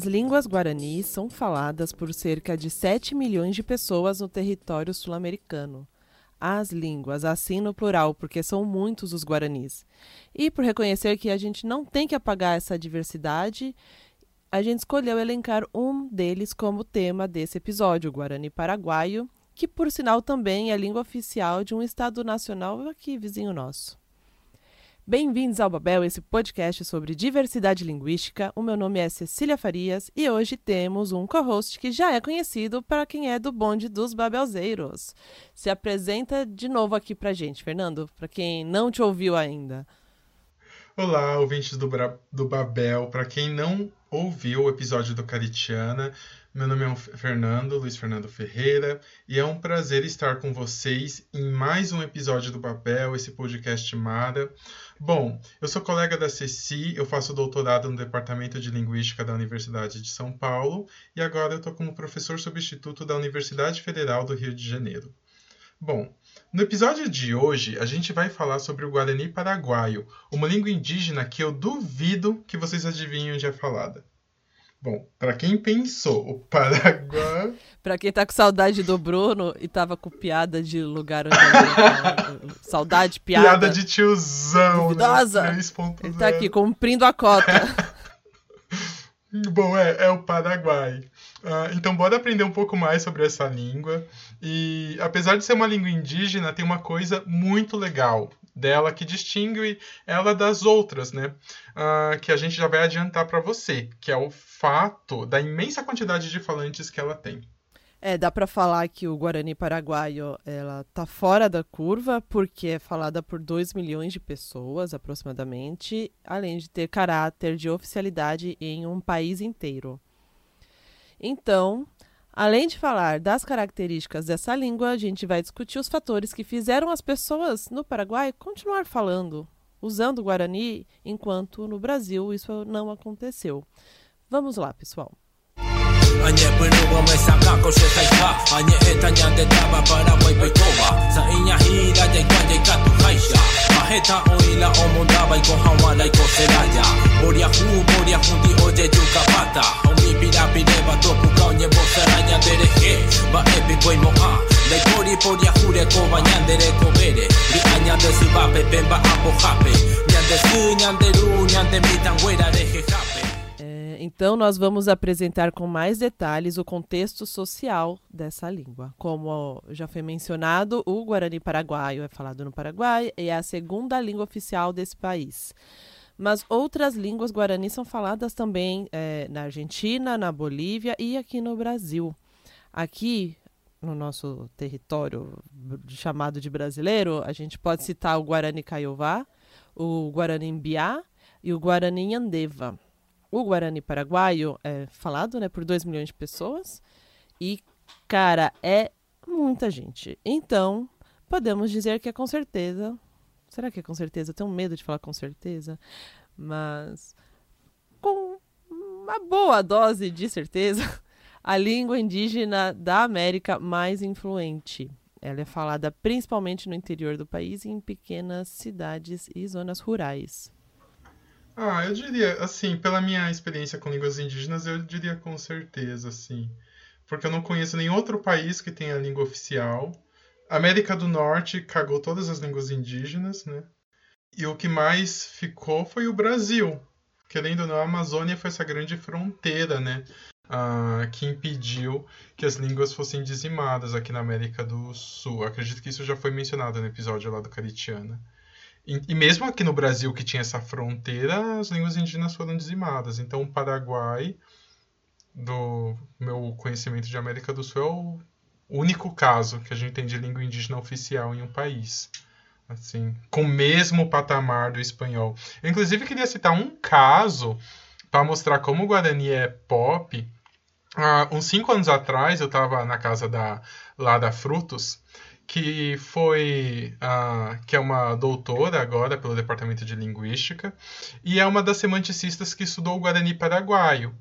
As línguas guaranis são faladas por cerca de 7 milhões de pessoas no território sul-americano. As línguas, assim no plural, porque são muitos os guaranis. E por reconhecer que a gente não tem que apagar essa diversidade, a gente escolheu elencar um deles como tema desse episódio, o Guarani Paraguaio, que por sinal também é língua oficial de um estado nacional aqui vizinho nosso. Bem-vindos ao Babel, esse podcast sobre diversidade linguística. O meu nome é Cecília Farias e hoje temos um co-host que já é conhecido para quem é do bonde dos Babelzeiros. Se apresenta de novo aqui para gente, Fernando, para quem não te ouviu ainda. Olá, ouvintes do, Bra do Babel. Para quem não ouviu o episódio do Caritiana, meu nome é Fernando, Luiz Fernando Ferreira, e é um prazer estar com vocês em mais um episódio do Babel, esse podcast Mara. Bom, eu sou colega da Ceci, eu faço doutorado no Departamento de Linguística da Universidade de São Paulo e agora eu estou como professor substituto da Universidade Federal do Rio de Janeiro. Bom, no episódio de hoje a gente vai falar sobre o Guarani Paraguaio, uma língua indígena que eu duvido que vocês adivinhem onde é falada. Bom, para quem pensou, o Paraguai. para quem tá com saudade do Bruno e tava com piada de lugar onde ele Saudade, piada. Piada de tiozão. Né? Duvidosa. Né? Ele tá aqui cumprindo a cota. Bom, é, é o Paraguai. Uh, então, bora aprender um pouco mais sobre essa língua. E, apesar de ser uma língua indígena, tem uma coisa muito legal dela que distingue ela das outras, né? Uh, que a gente já vai adiantar para você, que é o fato da imensa quantidade de falantes que ela tem. É, dá para falar que o Guarani Paraguaio ela tá fora da curva porque é falada por 2 milhões de pessoas aproximadamente, além de ter caráter de oficialidade em um país inteiro. Então, Além de falar das características dessa língua, a gente vai discutir os fatores que fizeram as pessoas no Paraguai continuar falando, usando o Guarani, enquanto no Brasil isso não aconteceu. Vamos lá, pessoal. A nie pyrubo me saka ko se tai pa A nie eta nyande daba para wai pa Sa iña hira jai kwa jai katu kaisha Ma heta o ila o munda bai ko hawa lai ko se raya Boria hu oje juka pata O ba toku kao nye bo se raya dere he Ba epi koi mo a Lai pori poria hure ko ba nyande re ko bere Ri a nyande su bape pen ba apo jape Nyande su nyande ru nyande mitan wera de jeja então, nós vamos apresentar com mais detalhes o contexto social dessa língua. Como já foi mencionado, o Guarani Paraguaio é falado no Paraguai e é a segunda língua oficial desse país. Mas outras línguas guarani são faladas também é, na Argentina, na Bolívia e aqui no Brasil. Aqui, no nosso território chamado de brasileiro, a gente pode citar o Guarani Caiová, o Guarani Mbiá e o Guarani Andeva o Guarani paraguaio é falado né, por 2 milhões de pessoas. E, cara, é muita gente. Então, podemos dizer que é com certeza. Será que é com certeza? Eu tenho medo de falar com certeza. Mas, com uma boa dose de certeza, a língua indígena da América mais influente. Ela é falada principalmente no interior do país e em pequenas cidades e zonas rurais. Ah, eu diria, assim, pela minha experiência com línguas indígenas, eu diria com certeza, assim. Porque eu não conheço nenhum outro país que tenha língua oficial. A América do Norte cagou todas as línguas indígenas, né? E o que mais ficou foi o Brasil. Querendo ou não, a Amazônia foi essa grande fronteira, né? Ah, que impediu que as línguas fossem dizimadas aqui na América do Sul. Acredito que isso já foi mencionado no episódio lá do Caritiana. E, mesmo aqui no Brasil, que tinha essa fronteira, as línguas indígenas foram dizimadas. Então, o Paraguai, do meu conhecimento de América do Sul, é o único caso que a gente tem de língua indígena oficial em um país. Assim, com o mesmo patamar do espanhol. Eu, inclusive, queria citar um caso para mostrar como o Guarani é pop. Uh, uns cinco anos atrás, eu estava na casa da, lá da Frutos que foi uh, que é uma doutora agora pelo departamento de linguística e é uma das semanticistas que estudou o Guarani paraguaio.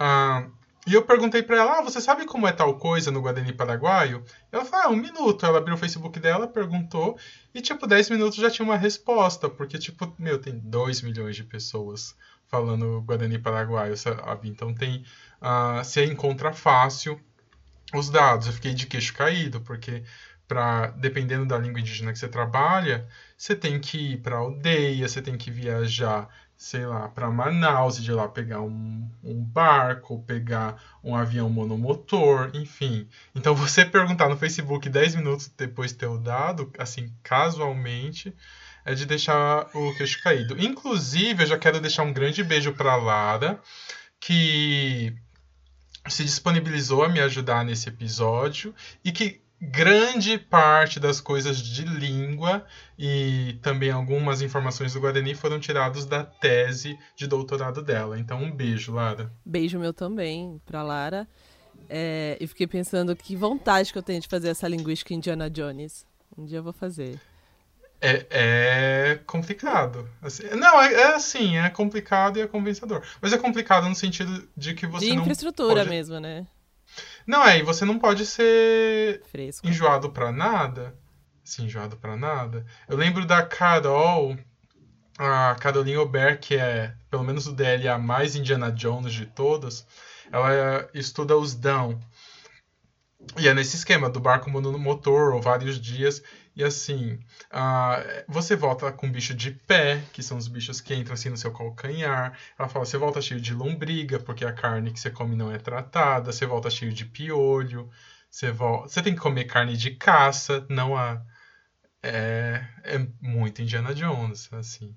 Uh, E eu perguntei para ela, ah, você sabe como é tal coisa no Guarani Paraguaio? Ela falou, ah, um minuto. Ela abriu o Facebook dela, perguntou, e tipo, 10 minutos já tinha uma resposta, porque tipo, meu, tem 2 milhões de pessoas falando Guarani Paraguaio, sabe? Então tem, uh, você encontra fácil os dados. Eu fiquei de queixo caído, porque para dependendo da língua indígena que você trabalha, você tem que ir para aldeia, você tem que viajar sei lá, para Manaus e de lá pegar um, um barco, pegar um avião monomotor, enfim. Então você perguntar no Facebook 10 minutos depois de ter o dado, assim, casualmente, é de deixar o queixo caído. Inclusive, eu já quero deixar um grande beijo para Lara, que se disponibilizou a me ajudar nesse episódio e que grande parte das coisas de língua e também algumas informações do Guarani foram tirados da tese de doutorado dela. Então, um beijo, Lara. Beijo meu também para Lara. É, e fiquei pensando que vontade que eu tenho de fazer essa linguística Indiana Jones. Um dia eu vou fazer. É, é complicado. Assim, não, é, é, assim, é complicado e é convencedor. Mas é complicado no sentido de que você de não. infraestrutura pode... mesmo, né? Não, é, e você não pode ser Fresco. enjoado pra nada. Assim, enjoado pra nada. Eu lembro da Carol, a Caroline Aubert, que é, pelo menos o DL, a mais Indiana Jones de todas. Ela estuda os Down. E é nesse esquema do barco no motor, ou vários dias. E assim, uh, você volta com bicho de pé, que são os bichos que entram assim no seu calcanhar. Ela fala, você volta cheio de lombriga, porque a carne que você come não é tratada. Você volta cheio de piolho. Você, volta... você tem que comer carne de caça, não a... É, é muito Indiana Jones, assim.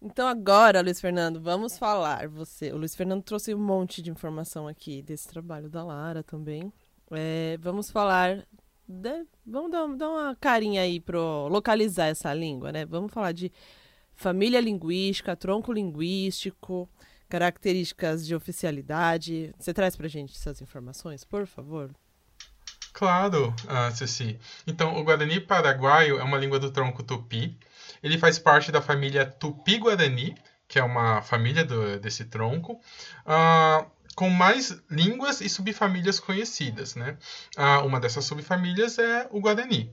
Então agora, Luiz Fernando, vamos falar. Você, o Luiz Fernando trouxe um monte de informação aqui desse trabalho da Lara também. É, vamos falar vamos dar, dar, uma carinha aí para localizar essa língua, né? Vamos falar de família linguística, tronco linguístico, características de oficialidade. Você traz para gente essas informações, por favor? Claro, ah, Ceci. Então, o Guarani paraguaio é uma língua do tronco tupi. Ele faz parte da família Tupi-Guarani, que é uma família do, desse tronco. Uh, com mais línguas e subfamílias conhecidas. Né? Ah, uma dessas subfamílias é o Guarani.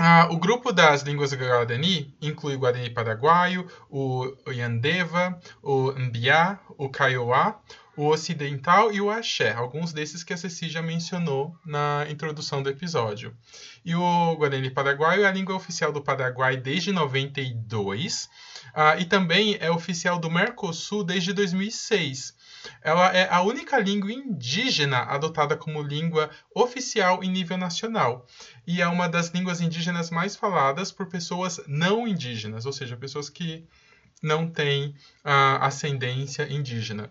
Ah, o grupo das línguas Guarani inclui o Guarani paraguaio, o Yandeva, o Mbiá, o Kaiowá, o Ocidental e o Axé, alguns desses que a Ceci já mencionou na introdução do episódio. E o Guarani paraguaio é a língua oficial do Paraguai desde 92 ah, e também é oficial do Mercosul desde 2006. Ela é a única língua indígena adotada como língua oficial em nível nacional e é uma das línguas indígenas mais faladas por pessoas não indígenas, ou seja, pessoas que não têm uh, ascendência indígena.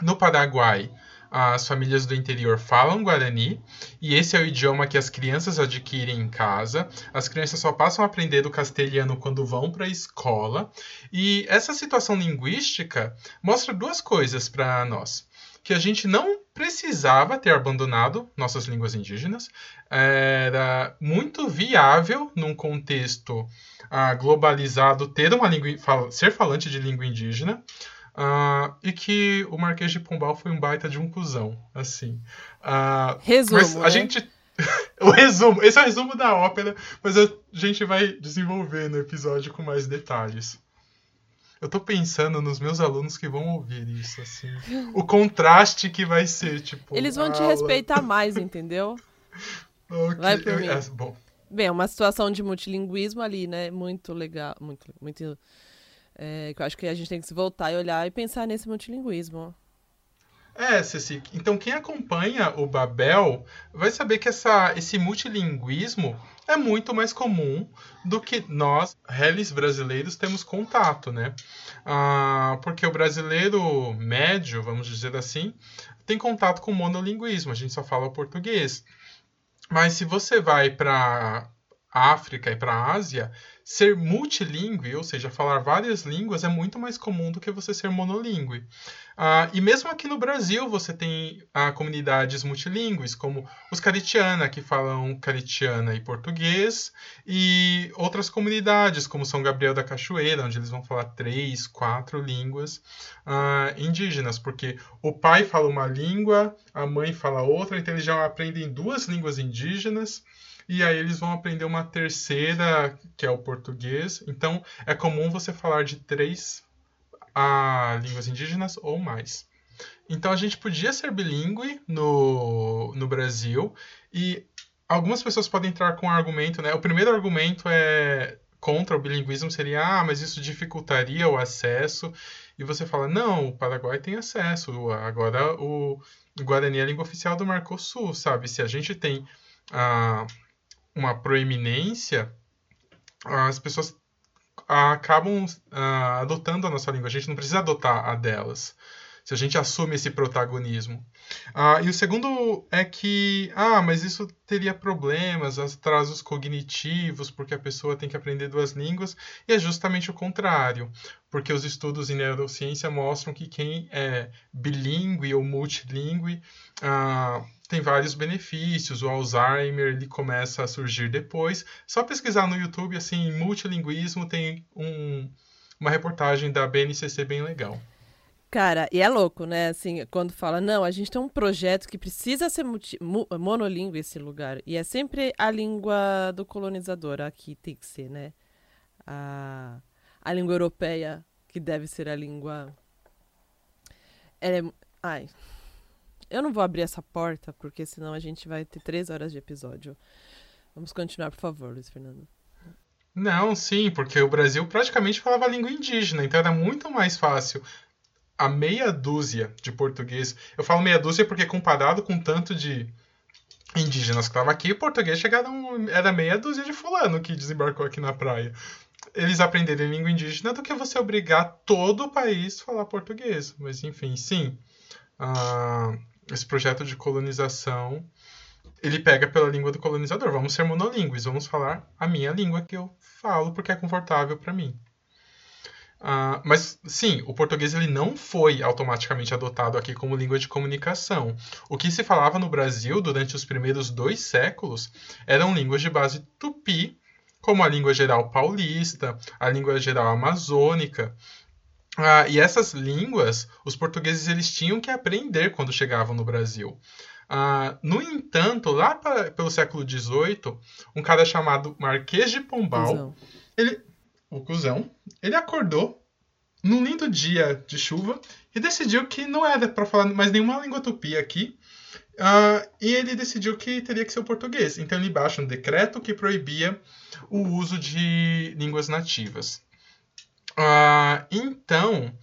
No Paraguai, as famílias do interior falam guarani e esse é o idioma que as crianças adquirem em casa. As crianças só passam a aprender o castelhano quando vão para a escola. E essa situação linguística mostra duas coisas para nós. Que a gente não precisava ter abandonado nossas línguas indígenas. Era muito viável, num contexto ah, globalizado, ter uma língua, ser falante de língua indígena. Uh, e que o Marquês de Pombal foi um baita de um cuzão, assim. Uh, resumo, a né? gente... o resumo, esse é o resumo da ópera, mas a gente vai desenvolver no episódio com mais detalhes. Eu tô pensando nos meus alunos que vão ouvir isso, assim. O contraste que vai ser, tipo. Eles vão aula... te respeitar mais, entendeu? okay. Vai por mim. É, bom. Bem, é uma situação de multilinguismo ali, né? Muito legal. Muito, muito é, que eu acho que a gente tem que se voltar e olhar e pensar nesse multilinguismo. É, Ceci. Então, quem acompanha o Babel vai saber que essa, esse multilinguismo é muito mais comum do que nós, réis brasileiros, temos contato, né? Ah, porque o brasileiro médio, vamos dizer assim, tem contato com monolinguismo, a gente só fala português. Mas se você vai para África e para a Ásia, ser multilingüe, ou seja, falar várias línguas, é muito mais comum do que você ser monolingüe. Ah, e mesmo aqui no Brasil, você tem ah, comunidades multilingües, como os Caritiana, que falam caritiana e português, e outras comunidades, como São Gabriel da Cachoeira, onde eles vão falar três, quatro línguas ah, indígenas, porque o pai fala uma língua, a mãe fala outra, então eles já aprendem duas línguas indígenas e aí eles vão aprender uma terceira, que é o português. Então, é comum você falar de três a, línguas indígenas ou mais. Então, a gente podia ser bilíngue no, no Brasil e algumas pessoas podem entrar com um argumento, né? O primeiro argumento é contra o bilinguismo seria, ah, mas isso dificultaria o acesso. E você fala, não, o Paraguai tem acesso. Agora o Guarani é a língua oficial do Mercosul, sabe? Se a gente tem ah, uma proeminência, as pessoas acabam uh, adotando a nossa língua. A gente não precisa adotar a delas. Se a gente assume esse protagonismo. Uh, e o segundo é que, ah, mas isso teria problemas, atrasos cognitivos, porque a pessoa tem que aprender duas línguas, e é justamente o contrário, porque os estudos em neurociência mostram que quem é bilíngue ou multilíngue uh, tem vários benefícios. O Alzheimer ele começa a surgir depois. Só pesquisar no YouTube assim, multilinguismo tem um, uma reportagem da BNCC bem legal. Cara, e é louco, né? Assim, quando fala, não, a gente tem um projeto que precisa ser multi, monolíngue esse lugar. E é sempre a língua do colonizador, aqui tem que ser, né? A, a língua europeia, que deve ser a língua. É, ai, eu não vou abrir essa porta, porque senão a gente vai ter três horas de episódio. Vamos continuar, por favor, Luiz Fernando. Não, sim, porque o Brasil praticamente falava língua indígena, então era muito mais fácil. A meia dúzia de português. Eu falo meia dúzia porque comparado com tanto de indígenas que estavam aqui, o português chegaram, era meia dúzia de fulano que desembarcou aqui na praia. Eles aprenderem língua indígena do que você obrigar todo o país a falar português. Mas enfim, sim. Uh, esse projeto de colonização, ele pega pela língua do colonizador. Vamos ser monolíngues, vamos falar a minha língua que eu falo porque é confortável para mim. Uh, mas sim, o português ele não foi automaticamente adotado aqui como língua de comunicação. O que se falava no Brasil durante os primeiros dois séculos eram línguas de base tupi, como a língua geral paulista, a língua geral amazônica, ah, e essas línguas, os portugueses eles tinham que aprender quando chegavam no Brasil. Ah, no entanto, lá pra, pelo século XVIII, um cara chamado Marquês de Pombal, ele, o cuzão, ele acordou num lindo dia de chuva e decidiu que não era para falar mais nenhuma língua tupi aqui. Uh, e ele decidiu que teria que ser o português. Então ele baixa um decreto que proibia o uso de línguas nativas. Uh, então,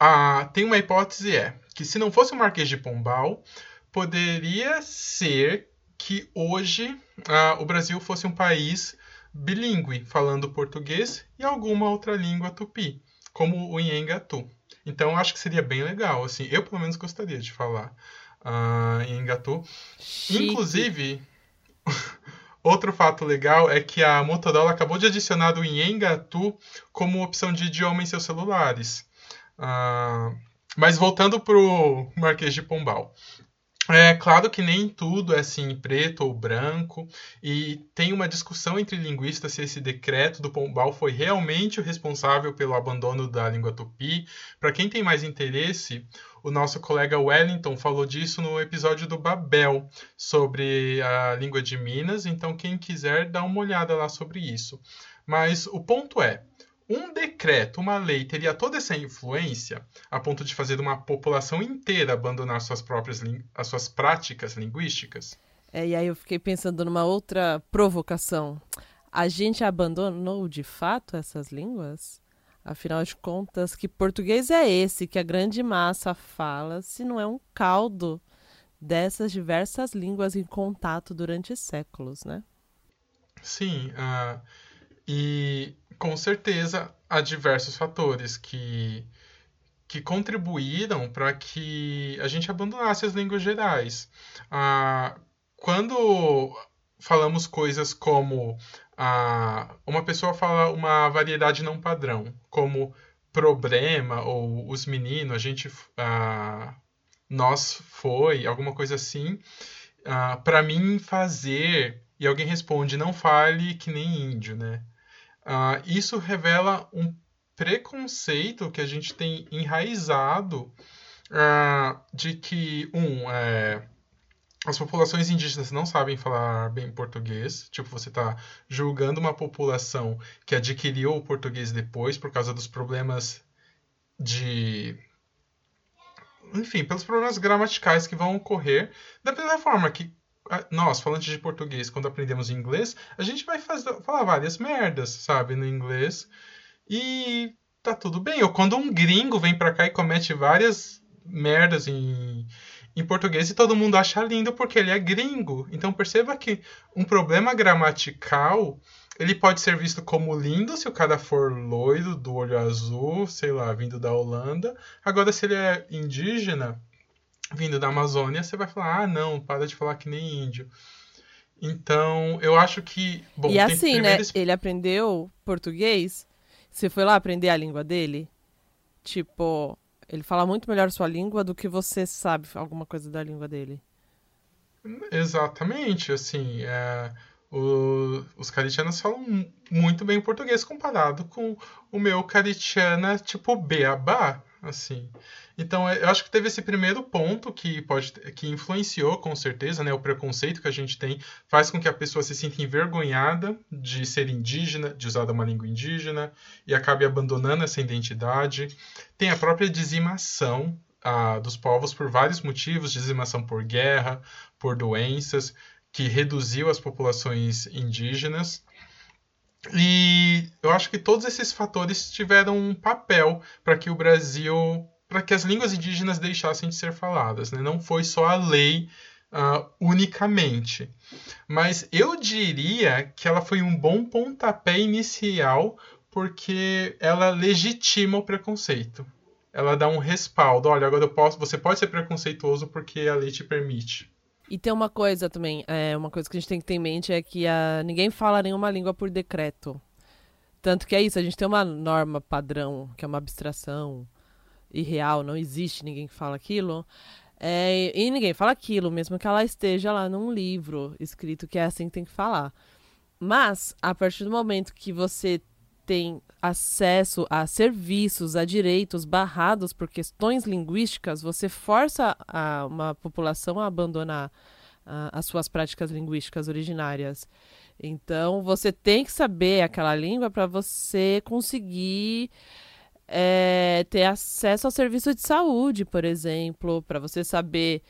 uh, tem uma hipótese é que se não fosse o Marquês de Pombal, poderia ser que hoje uh, o Brasil fosse um país bilíngue, falando português e alguma outra língua tupi, como o Nhengatu. Então, acho que seria bem legal, assim, eu pelo menos gostaria de falar uh, Nhengatu. Inclusive, Outro fato legal é que a Motorola acabou de adicionar o Nhengatu como opção de idioma em seus celulares. Uh, mas voltando para o Marquês de Pombal. É claro que nem tudo é assim preto ou branco, e tem uma discussão entre linguistas se esse decreto do Pombal foi realmente o responsável pelo abandono da língua tupi. Para quem tem mais interesse, o nosso colega Wellington falou disso no episódio do Babel, sobre a língua de Minas, então quem quiser dá uma olhada lá sobre isso. Mas o ponto é, um decreto, uma lei, teria toda essa influência a ponto de fazer uma população inteira abandonar suas próprias as suas práticas linguísticas? É, e aí eu fiquei pensando numa outra provocação. A gente abandonou de fato essas línguas? Afinal de contas, que português é esse que a grande massa fala, se não é um caldo dessas diversas línguas em contato durante séculos, né? Sim, uh, e com certeza há diversos fatores que, que contribuíram para que a gente abandonasse as línguas gerais. Uh, quando falamos coisas como ah, uma pessoa fala uma variedade não padrão, como problema ou os meninos, a gente, ah, nós foi, alguma coisa assim. Ah, para mim fazer e alguém responde não fale que nem índio, né? Ah, isso revela um preconceito que a gente tem enraizado uh, de que, um, é, as populações indígenas não sabem falar bem português. Tipo, você está julgando uma população que adquiriu o português depois por causa dos problemas de. Enfim, pelos problemas gramaticais que vão ocorrer. Da mesma forma que nós, falantes de português, quando aprendemos inglês, a gente vai fazer, falar várias merdas, sabe, no inglês. E tá tudo bem. Ou quando um gringo vem pra cá e comete várias merdas em, em português e todo mundo acha lindo porque ele é gringo. Então perceba que um problema gramatical ele pode ser visto como lindo se o cara for loiro, do olho azul, sei lá, vindo da Holanda. Agora, se ele é indígena, vindo da Amazônia, você vai falar: ah, não, para de falar que nem índio. Então, eu acho que. Bom, e assim, né? Ele aprendeu português. Você foi lá aprender a língua dele? Tipo, ele fala muito melhor sua língua do que você sabe alguma coisa da língua dele. Exatamente, assim, é, o, os caritianos falam muito bem português comparado com o meu caritiana tipo beabá, assim. Então, eu acho que teve esse primeiro ponto que pode que influenciou com certeza, né, o preconceito que a gente tem faz com que a pessoa se sinta envergonhada de ser indígena, de usar uma língua indígena e acabe abandonando essa identidade. Tem a própria dizimação ah, dos povos por vários motivos, dizimação por guerra, por doenças, que reduziu as populações indígenas. E eu acho que todos esses fatores tiveram um papel para que o Brasil para que as línguas indígenas deixassem de ser faladas. Né? Não foi só a lei uh, unicamente. Mas eu diria que ela foi um bom pontapé inicial porque ela legitima o preconceito. Ela dá um respaldo. Olha, agora eu posso, você pode ser preconceituoso porque a lei te permite. E tem uma coisa também, é, uma coisa que a gente tem que ter em mente é que a, ninguém fala nenhuma língua por decreto. Tanto que é isso, a gente tem uma norma padrão, que é uma abstração, irreal, não existe ninguém que fala aquilo. É, e ninguém fala aquilo, mesmo que ela esteja lá num livro escrito que é assim que tem que falar. Mas, a partir do momento que você tem acesso a serviços, a direitos barrados por questões linguísticas, você força a, uma população a abandonar a, as suas práticas linguísticas originárias. Então, você tem que saber aquela língua para você conseguir é, ter acesso ao serviço de saúde, por exemplo, para você saber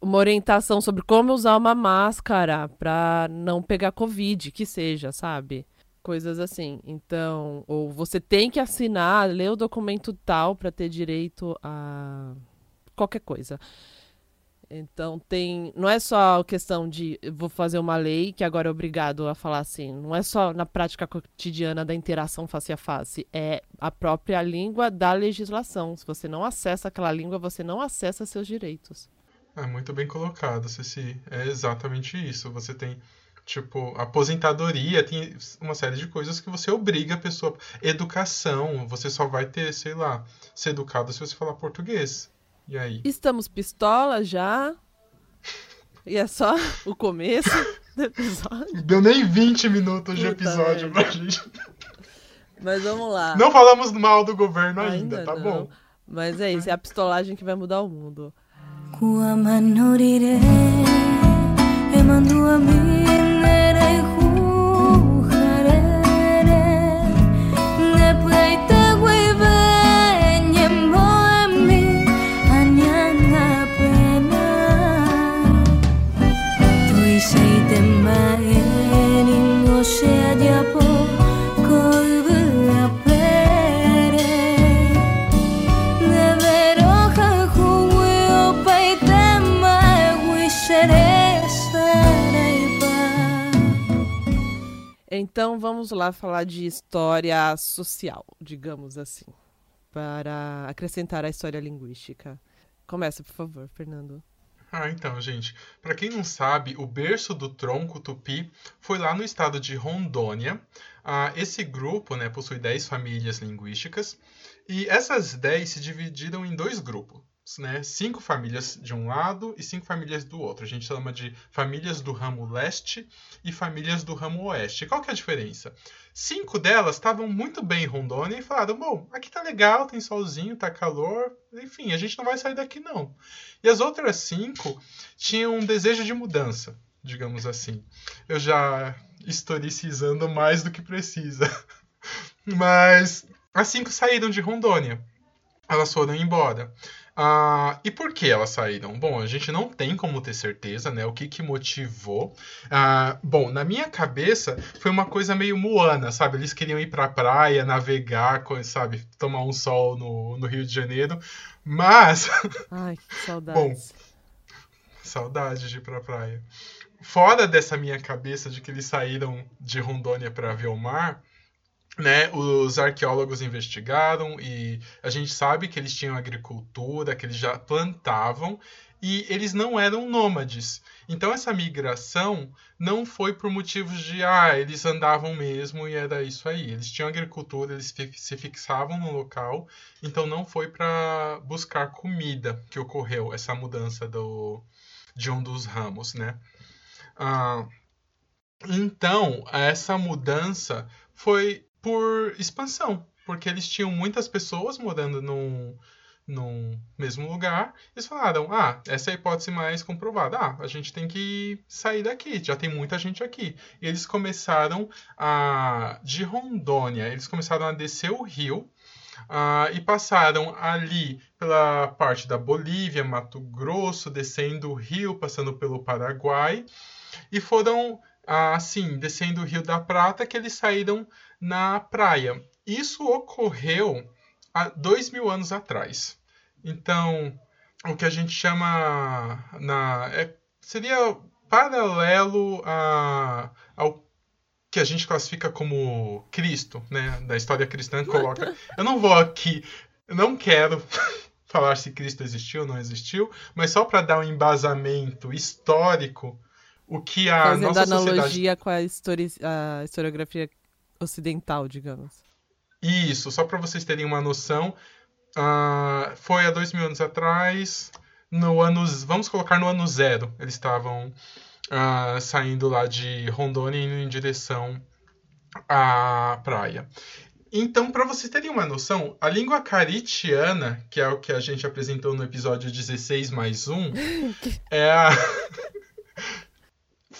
uma orientação sobre como usar uma máscara para não pegar Covid, que seja, sabe? Coisas assim. Então, ou você tem que assinar, ler o documento tal para ter direito a qualquer coisa. Então tem, não é só a questão de vou fazer uma lei que agora é obrigado a falar assim, não é só na prática cotidiana da interação face a face, é a própria língua da legislação. Se você não acessa aquela língua, você não acessa seus direitos. É muito bem colocado, Ceci. É exatamente isso. Você tem tipo aposentadoria, tem uma série de coisas que você obriga a pessoa, educação, você só vai ter, sei lá, ser educado se você falar português. E aí? Estamos pistola já. E é só o começo do episódio. Deu nem 20 minutos de episódio merda. pra gente. Mas vamos lá. Não falamos mal do governo ainda, ainda tá não. bom? Mas é isso, é a pistolagem que vai mudar o mundo. Então vamos lá falar de história social, digamos assim, para acrescentar a história linguística. Começa, por favor, Fernando. Ah, então, gente, para quem não sabe, o berço do tronco tupi foi lá no estado de Rondônia. Ah, esse grupo né, possui 10 famílias linguísticas e essas 10 se dividiram em dois grupos né, cinco famílias de um lado e cinco famílias do outro. A gente chama de famílias do ramo leste e famílias do ramo oeste. Qual que é a diferença? Cinco delas estavam muito bem em Rondônia e falaram: bom, aqui tá legal, tem solzinho, tá calor, enfim, a gente não vai sair daqui não. E as outras cinco tinham um desejo de mudança, digamos assim. Eu já historicizando mais do que precisa. Mas as cinco saíram de Rondônia. Elas foram embora. Ah, e por que elas saíram? Bom, a gente não tem como ter certeza, né? O que, que motivou. Ah, bom, na minha cabeça foi uma coisa meio Moana, sabe? Eles queriam ir pra praia, navegar, sabe? Tomar um sol no, no Rio de Janeiro. Mas. Ai, que saudades. Bom, saudade de ir pra praia. Fora dessa minha cabeça de que eles saíram de Rondônia para ver o mar, né, os arqueólogos investigaram e a gente sabe que eles tinham agricultura, que eles já plantavam e eles não eram nômades. Então essa migração não foi por motivos de ah, eles andavam mesmo e era isso aí. Eles tinham agricultura, eles se fixavam no local, então não foi para buscar comida que ocorreu essa mudança do, de um dos ramos, né? Ah, então essa mudança foi por expansão, porque eles tinham muitas pessoas morando num, num mesmo lugar. Eles falaram: ah, essa é a hipótese mais comprovada. Ah, a gente tem que sair daqui, já tem muita gente aqui. E eles começaram a. de Rondônia, eles começaram a descer o rio. Uh, e passaram ali pela parte da Bolívia, Mato Grosso, descendo o rio, passando pelo Paraguai, e foram assim, descendo o Rio da Prata, que eles saíram na praia. Isso ocorreu há dois mil anos atrás. Então, o que a gente chama na é, seria paralelo a, ao que a gente classifica como Cristo, né? Da história cristã coloca. Eu não vou aqui, não quero falar se Cristo existiu ou não existiu, mas só para dar um embasamento histórico, o que a Fazendo nossa analogia sociedade... com a, histori... a historiografia ocidental, digamos. Isso, só para vocês terem uma noção, uh, foi há dois mil anos atrás, no ano, vamos colocar no ano zero, eles estavam uh, saindo lá de Rondônia indo em direção à praia. Então, para vocês terem uma noção, a língua caritiana, que é o que a gente apresentou no episódio 16 mais 1, é a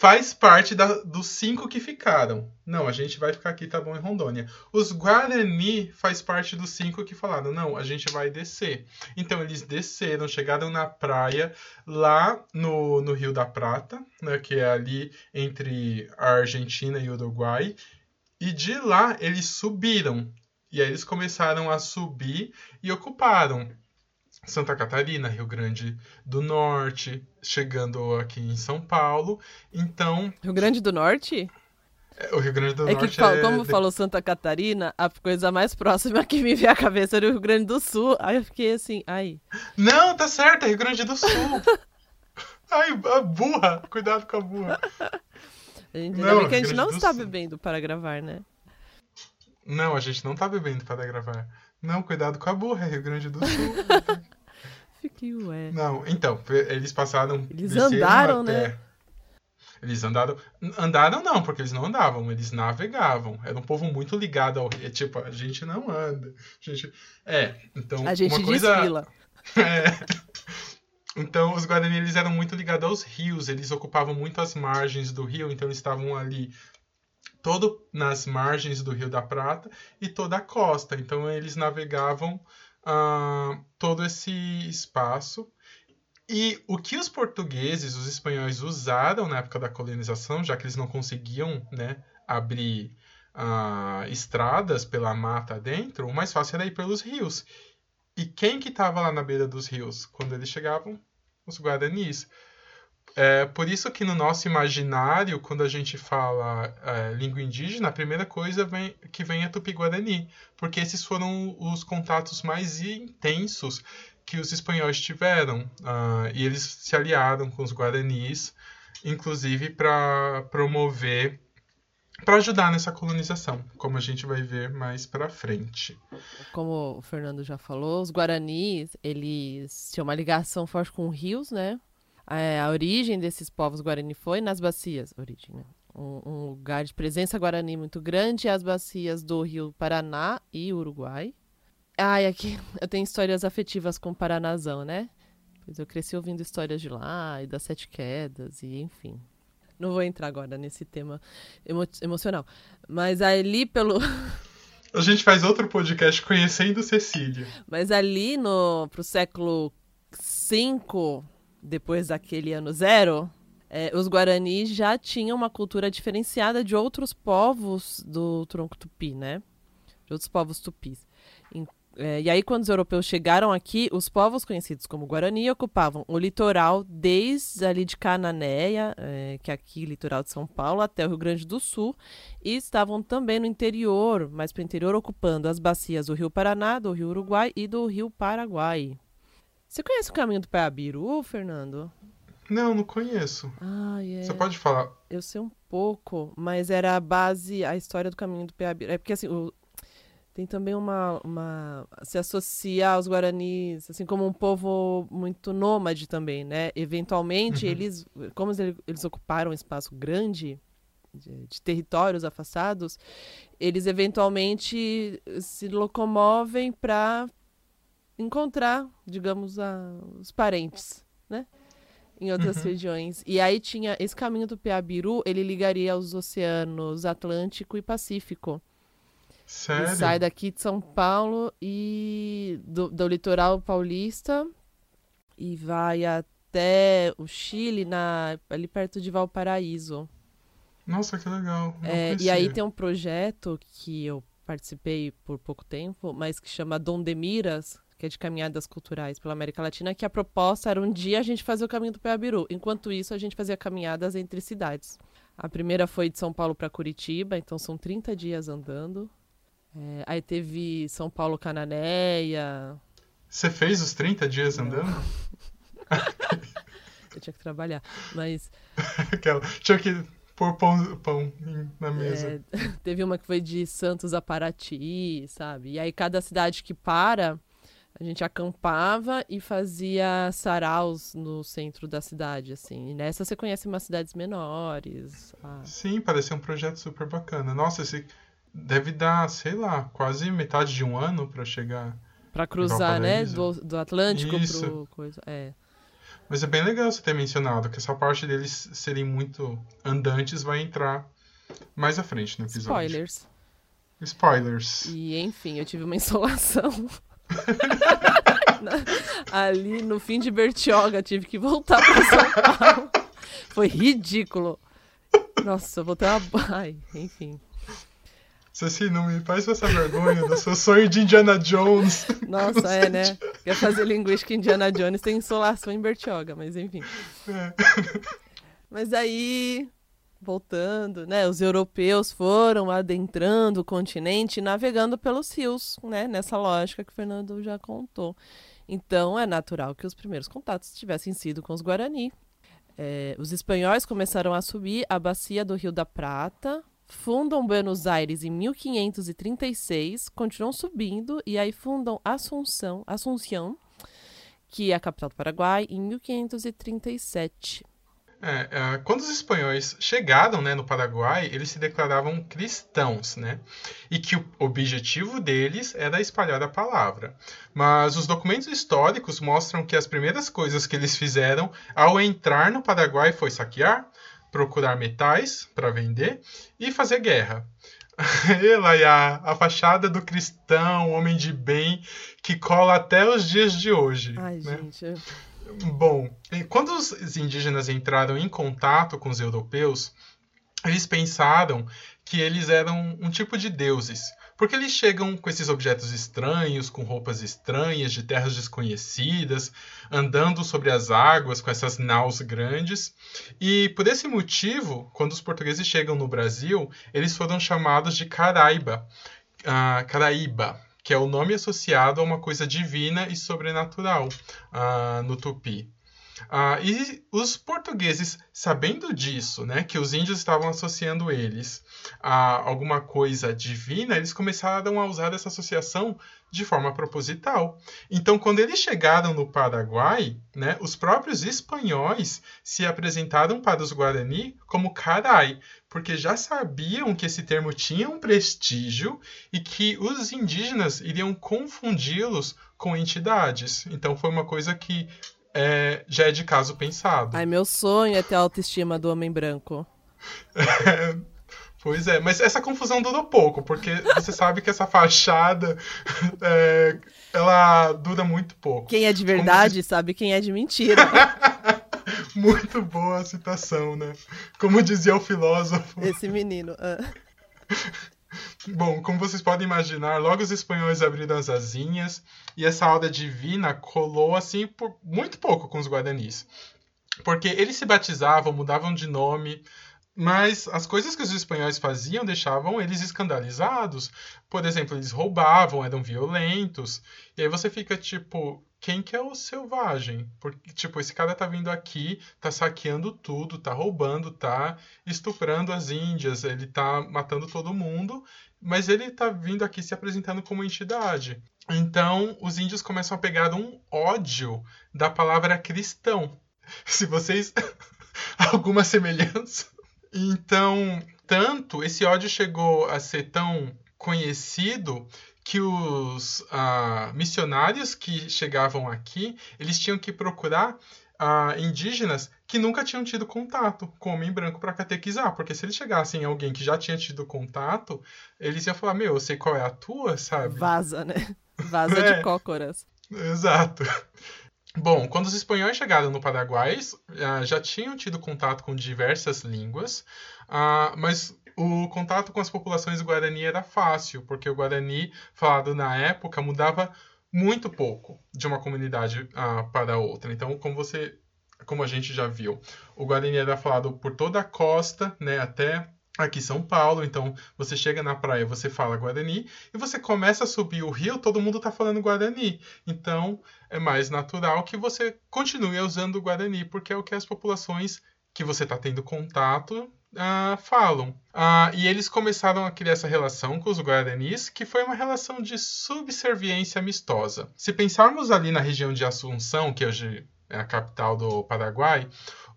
faz parte da, dos cinco que ficaram. Não, a gente vai ficar aqui, tá bom, em Rondônia. Os Guarani faz parte dos cinco que falaram, não, a gente vai descer. Então eles desceram, chegaram na praia, lá no, no Rio da Prata, né, que é ali entre a Argentina e o Uruguai. E de lá eles subiram. E aí eles começaram a subir e ocuparam Santa Catarina, Rio Grande do Norte, chegando aqui em São Paulo. Então. Rio Grande do Norte? É, o Rio Grande do é Norte. Que, é... Como falou Santa Catarina, a coisa mais próxima que me veio à cabeça era o Rio Grande do Sul. Aí eu fiquei assim, ai. Não, tá certo, é Rio Grande do Sul. ai, a burra. Cuidado com a burra. A gente, bem que a gente não está bebendo para gravar, né? Não, a gente não tá bebendo para gravar. Não, cuidado com a burra, é Rio Grande do Sul. Fiquei, ué. Não, então, eles passaram. Eles andaram, né? Eles andaram. Andaram não, porque eles não andavam, eles navegavam. Era um povo muito ligado ao rio. Tipo, a gente não anda. A gente... É, então. A gente uma coisa... desfila. É. Então, os Guarani eles eram muito ligados aos rios, eles ocupavam muito as margens do rio, então eles estavam ali todo nas margens do Rio da Prata e toda a costa. Então eles navegavam uh, todo esse espaço. E o que os portugueses, os espanhóis usaram na época da colonização, já que eles não conseguiam né, abrir uh, estradas pela mata dentro, o mais fácil era ir pelos rios. E quem que estava lá na beira dos rios quando eles chegavam? Os guaranis. É por isso que no nosso imaginário, quando a gente fala é, língua indígena, a primeira coisa vem, que vem é tupi-guarani, porque esses foram os contatos mais intensos que os espanhóis tiveram. Uh, e eles se aliaram com os guaranis, inclusive para promover, para ajudar nessa colonização, como a gente vai ver mais para frente. Como o Fernando já falou, os guaranis, eles tinham uma ligação forte com rios, né? É, a origem desses povos guarani foi nas bacias, origem, né? um, um, lugar de presença guarani muito grande, as bacias do rio Paraná e Uruguai. Ai, aqui eu tenho histórias afetivas com o Paranazão, né? Pois eu cresci ouvindo histórias de lá e das Sete Quedas, e enfim. Não vou entrar agora nesse tema emo emocional. Mas ali pelo. A gente faz outro podcast conhecendo Cecília. Mas ali no pro século V, depois daquele ano zero, é, os guaranis já tinham uma cultura diferenciada de outros povos do tronco tupi, né? De outros povos tupis. É, e aí, quando os europeus chegaram aqui, os povos conhecidos como Guarani ocupavam o litoral desde ali de Cananéia, é, que é aqui litoral de São Paulo, até o Rio Grande do Sul, e estavam também no interior, mais para o interior, ocupando as bacias do Rio Paraná, do Rio Uruguai e do Rio Paraguai. Você conhece o caminho do Paiabiru, Fernando? Não, não conheço. Ah, é. Você pode falar? Eu sei um pouco, mas era a base, a história do caminho do Paiabiru. É porque assim, o, tem também uma, uma se associa aos guaranis assim como um povo muito nômade também né eventualmente uhum. eles como eles, eles ocuparam um espaço grande de, de, territórios afastados eles eventualmente se locomovem para encontrar digamos a, os parentes né em outras uhum. regiões e aí tinha esse caminho do Piabiru ele ligaria aos oceanos Atlântico e Pacífico Sério? sai daqui de São Paulo e do, do litoral paulista e vai até o Chile, na, ali perto de Valparaíso. Nossa, que legal. É, e aí tem um projeto que eu participei por pouco tempo, mas que chama Dondemiras, que é de caminhadas culturais pela América Latina, que a proposta era um dia a gente fazer o caminho do Peabiru. Enquanto isso, a gente fazia caminhadas entre cidades. A primeira foi de São Paulo para Curitiba, então são 30 dias andando. É, aí teve São Paulo Cananéia. Você fez os 30 dias Não. andando? Eu tinha que trabalhar, mas. Aquela, tinha que pôr pão, pão na mesa. É, teve uma que foi de Santos a Paraty, sabe? E aí cada cidade que para, a gente acampava e fazia saraus no centro da cidade, assim. E nessa você conhece umas cidades menores. Ah. Sim, parecia um projeto super bacana. Nossa, esse deve dar, sei lá, quase metade de um ano para chegar. Para cruzar, né? Do, do Atlântico Isso. pro coisa. É. Mas é bem legal você ter mencionado que essa parte deles serem muito andantes vai entrar mais à frente no episódio. Spoilers. Spoilers. E enfim, eu tive uma insolação. Ali no fim de Bertioga, tive que voltar para São Paulo. Foi ridículo. Nossa, eu vou ter uma. Ai, enfim. Ceci, não me faz essa vergonha do seu sonho de Indiana Jones. Nossa, é, né? Quer fazer linguística Indiana Jones tem insolação em Bertioga, mas enfim. É. Mas aí, voltando, né? Os europeus foram adentrando o continente, navegando pelos rios, né? Nessa lógica que o Fernando já contou. Então, é natural que os primeiros contatos tivessem sido com os Guarani. É, os espanhóis começaram a subir a bacia do Rio da Prata, fundam Buenos Aires em 1536, continuam subindo e aí fundam Assunção, Assunção, que é a capital do Paraguai, em 1537. É, é, quando os espanhóis chegaram né, no Paraguai, eles se declaravam cristãos, né? E que o objetivo deles era espalhar a palavra. Mas os documentos históricos mostram que as primeiras coisas que eles fizeram ao entrar no Paraguai foi saquear, procurar metais para vender e fazer guerra. Ela e a, a fachada do cristão, homem de bem, que cola até os dias de hoje. Ai, né? gente. Bom, quando os indígenas entraram em contato com os europeus, eles pensaram que eles eram um tipo de deuses, porque eles chegam com esses objetos estranhos, com roupas estranhas, de terras desconhecidas, andando sobre as águas com essas naus grandes. E por esse motivo, quando os portugueses chegam no Brasil, eles foram chamados de Caraiba, uh, Caraíba, que é o nome associado a uma coisa divina e sobrenatural uh, no tupi. Uh, e os portugueses, sabendo disso, né, que os índios estavam associando eles a alguma coisa divina, eles começaram a usar essa associação de forma proposital. Então, quando eles chegaram no Paraguai, né, os próprios espanhóis se apresentaram para os Guarani como carai, porque já sabiam que esse termo tinha um prestígio e que os indígenas iriam confundi-los com entidades. Então, foi uma coisa que é, já é de caso pensado. Ai, meu sonho é ter a autoestima do homem branco. É, pois é, mas essa confusão durou pouco, porque você sabe que essa fachada é, ela dura muito pouco. Quem é de verdade se... sabe quem é de mentira. muito boa a citação, né? Como dizia o filósofo. Esse menino. Uh. Bom, como vocês podem imaginar, logo os espanhóis abriram as asinhas e essa aura divina colou assim por muito pouco com os guaranis. Porque eles se batizavam, mudavam de nome, mas as coisas que os espanhóis faziam deixavam eles escandalizados. Por exemplo, eles roubavam, eram violentos. E aí você fica tipo, quem que é o selvagem? Porque, tipo, esse cara tá vindo aqui, tá saqueando tudo, tá roubando, tá estuprando as índias, ele tá matando todo mundo, mas ele tá vindo aqui se apresentando como entidade. Então, os índios começam a pegar um ódio da palavra cristão. Se vocês. alguma semelhança? Então, tanto esse ódio chegou a ser tão conhecido que os uh, missionários que chegavam aqui, eles tinham que procurar uh, indígenas que nunca tinham tido contato com homem branco para catequizar, porque se eles chegassem alguém que já tinha tido contato, eles iam falar, meu, eu sei qual é a tua, sabe? Vaza, né? Vaza é, de cócoras. Exato. Bom, quando os espanhóis chegaram no Paraguai, uh, já tinham tido contato com diversas línguas, mas o contato com as populações Guarani era fácil, porque o Guarani, falado na época, mudava muito pouco de uma comunidade uh, para outra. Então, como você, como a gente já viu, o Guarani era falado por toda a costa, né, até aqui São Paulo. Então, você chega na praia, você fala Guarani, e você começa a subir o rio, todo mundo está falando Guarani. Então, é mais natural que você continue usando o Guarani, porque é o que as populações que você está tendo contato uh, falam. Uh, e eles começaram a criar essa relação com os guaranis, que foi uma relação de subserviência amistosa. Se pensarmos ali na região de Assunção, que hoje é a capital do Paraguai,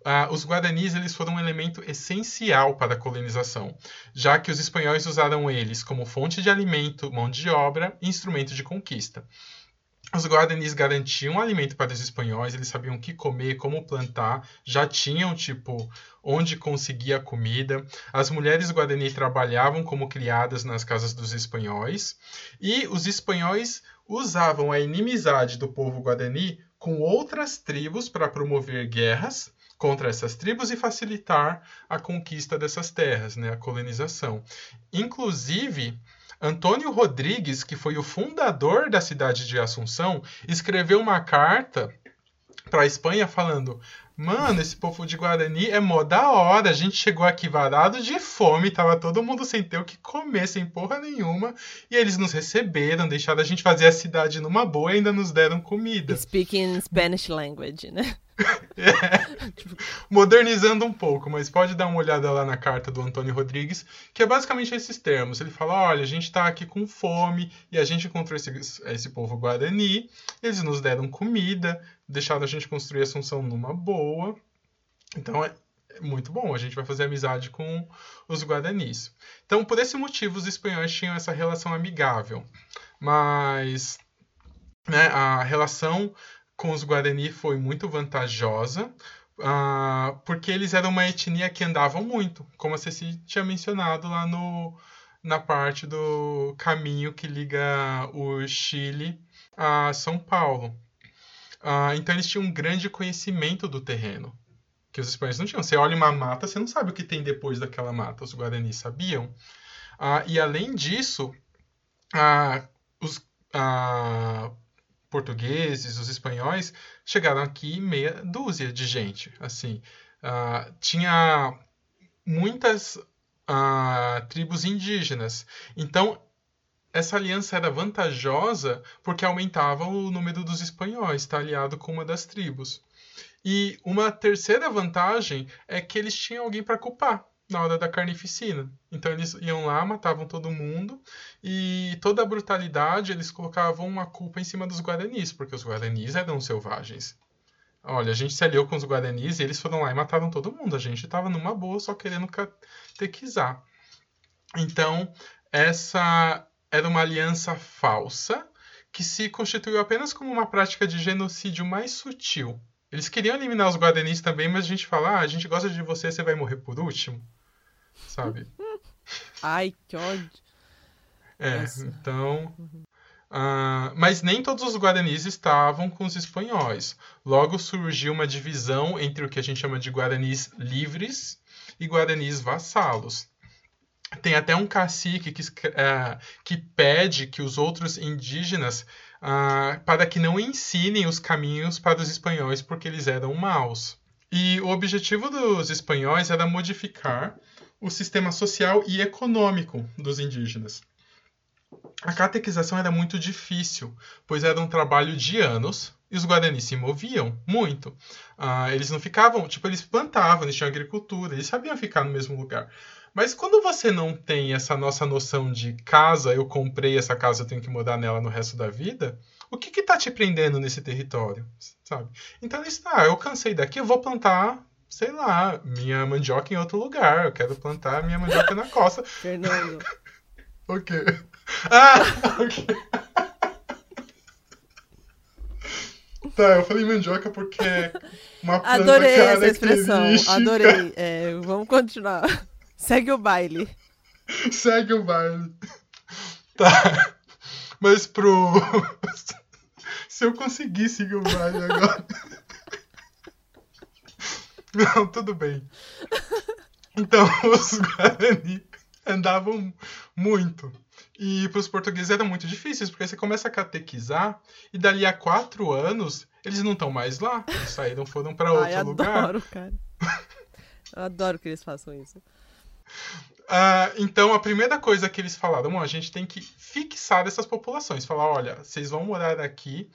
Uh, os guaranis eles foram um elemento essencial para a colonização, já que os espanhóis usaram eles como fonte de alimento, mão de obra e instrumento de conquista. Os guaranis garantiam alimento para os espanhóis, eles sabiam o que comer, como plantar, já tinham, tipo, onde conseguir a comida. As mulheres guarani trabalhavam como criadas nas casas dos espanhóis. E os espanhóis usavam a inimizade do povo guarani com outras tribos para promover guerras contra essas tribos e facilitar a conquista dessas terras, né, a colonização. Inclusive, Antônio Rodrigues, que foi o fundador da cidade de Assunção, escreveu uma carta para a Espanha falando: Mano, esse povo de Guarani é mó da hora. A gente chegou aqui varado de fome, tava todo mundo sem ter o que comer, sem porra nenhuma. E eles nos receberam, deixaram a gente fazer a cidade numa boa e ainda nos deram comida. Speaking Spanish language, né? É, modernizando um pouco, mas pode dar uma olhada lá na carta do Antônio Rodrigues, que é basicamente esses termos. Ele fala: olha, a gente está aqui com fome e a gente encontrou esse, esse povo guarani, eles nos deram comida, deixaram a gente construir a Assunção numa boa. Então é, é muito bom, a gente vai fazer amizade com os guaranis. Então, por esse motivo, os espanhóis tinham essa relação amigável. Mas né, a relação com os Guarani foi muito vantajosa, uh, porque eles eram uma etnia que andavam muito, como a Ceci tinha mencionado lá no, na parte do caminho que liga o Chile a São Paulo. Uh, então eles tinham um grande conhecimento do terreno, que os espanhóis não tinham. Você olha uma mata, você não sabe o que tem depois daquela mata. Os Guarani sabiam. Uh, e além disso, os, portugueses, os espanhóis, chegaram aqui meia dúzia de gente. Assim, uh, tinha muitas uh, tribos indígenas. Então, essa aliança era vantajosa porque aumentava o número dos espanhóis, tá aliado com uma das tribos. E uma terceira vantagem é que eles tinham alguém para culpar na hora da carnificina. Então eles iam lá, matavam todo mundo e toda a brutalidade eles colocavam uma culpa em cima dos guaranis, porque os guaranis eram selvagens. Olha, a gente se aliou com os guaranis e eles foram lá e mataram todo mundo. A gente estava numa boa só querendo catequizar. Então, essa era uma aliança falsa que se constituiu apenas como uma prática de genocídio mais sutil. Eles queriam eliminar os guaranis também, mas a gente fala, ah, a gente gosta de você, você vai morrer por último. Sabe? Ai, que ódio. É, Nossa. então. Uh, mas nem todos os guaranis estavam com os espanhóis. Logo surgiu uma divisão entre o que a gente chama de guaranis livres e guaranis vassalos. Tem até um cacique que, uh, que pede que os outros indígenas uh, para que não ensinem os caminhos para os espanhóis porque eles eram maus. E o objetivo dos espanhóis era modificar o sistema social e econômico dos indígenas. A catequização era muito difícil, pois era um trabalho de anos e os guaranis se moviam muito. Uh, eles não ficavam, tipo, eles plantavam, eles tinham agricultura, eles sabiam ficar no mesmo lugar. Mas quando você não tem essa nossa noção de casa, eu comprei essa casa, eu tenho que mudar nela no resto da vida, o que está te prendendo nesse território, sabe? Então eles, ah, eu cansei daqui, eu vou plantar, sei lá, minha mandioca em outro lugar, eu quero plantar minha mandioca na costa. Fernando. o quê? Ah, ok. Tá, eu falei mandioca porque uma planta Adorei essa expressão, adorei. É, vamos continuar. Segue o baile. Segue o baile. Tá. Mas pro. Se eu conseguir seguir o baile agora. Não, tudo bem. Então, os Guarani andavam muito. E para os portugueses era muito difícil, porque você começa a catequizar e dali a quatro anos eles não estão mais lá. Eles saíram, foram para outro Ai, lugar. Adoro, cara. Eu adoro que eles façam isso. Uh, então, a primeira coisa que eles falaram, a gente tem que fixar essas populações. Falar, olha, vocês vão morar aqui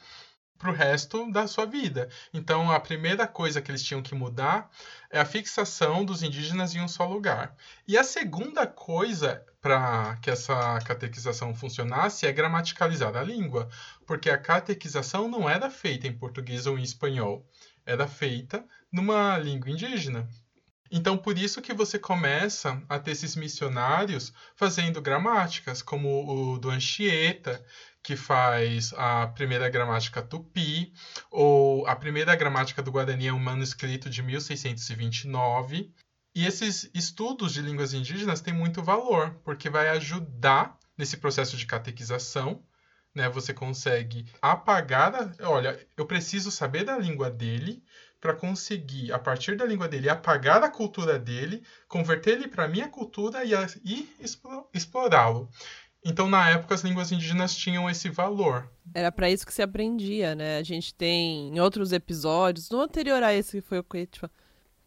para o resto da sua vida. Então, a primeira coisa que eles tinham que mudar é a fixação dos indígenas em um só lugar. E a segunda coisa para que essa catequização funcionasse é gramaticalizar a língua, porque a catequização não era feita em português ou em espanhol, era feita numa língua indígena. Então, por isso que você começa a ter esses missionários fazendo gramáticas, como o do Anchieta, que faz a primeira gramática tupi, ou a primeira gramática do Guarani é um manuscrito de 1629. E esses estudos de línguas indígenas têm muito valor, porque vai ajudar nesse processo de catequização. Né? Você consegue apagar. A... Olha, eu preciso saber da língua dele para conseguir, a partir da língua dele, apagar a cultura dele, converter ele para a minha cultura e, e explorá-lo. Então, na época, as línguas indígenas tinham esse valor. Era para isso que se aprendia, né? A gente tem em outros episódios, no anterior a esse que foi o que tipo,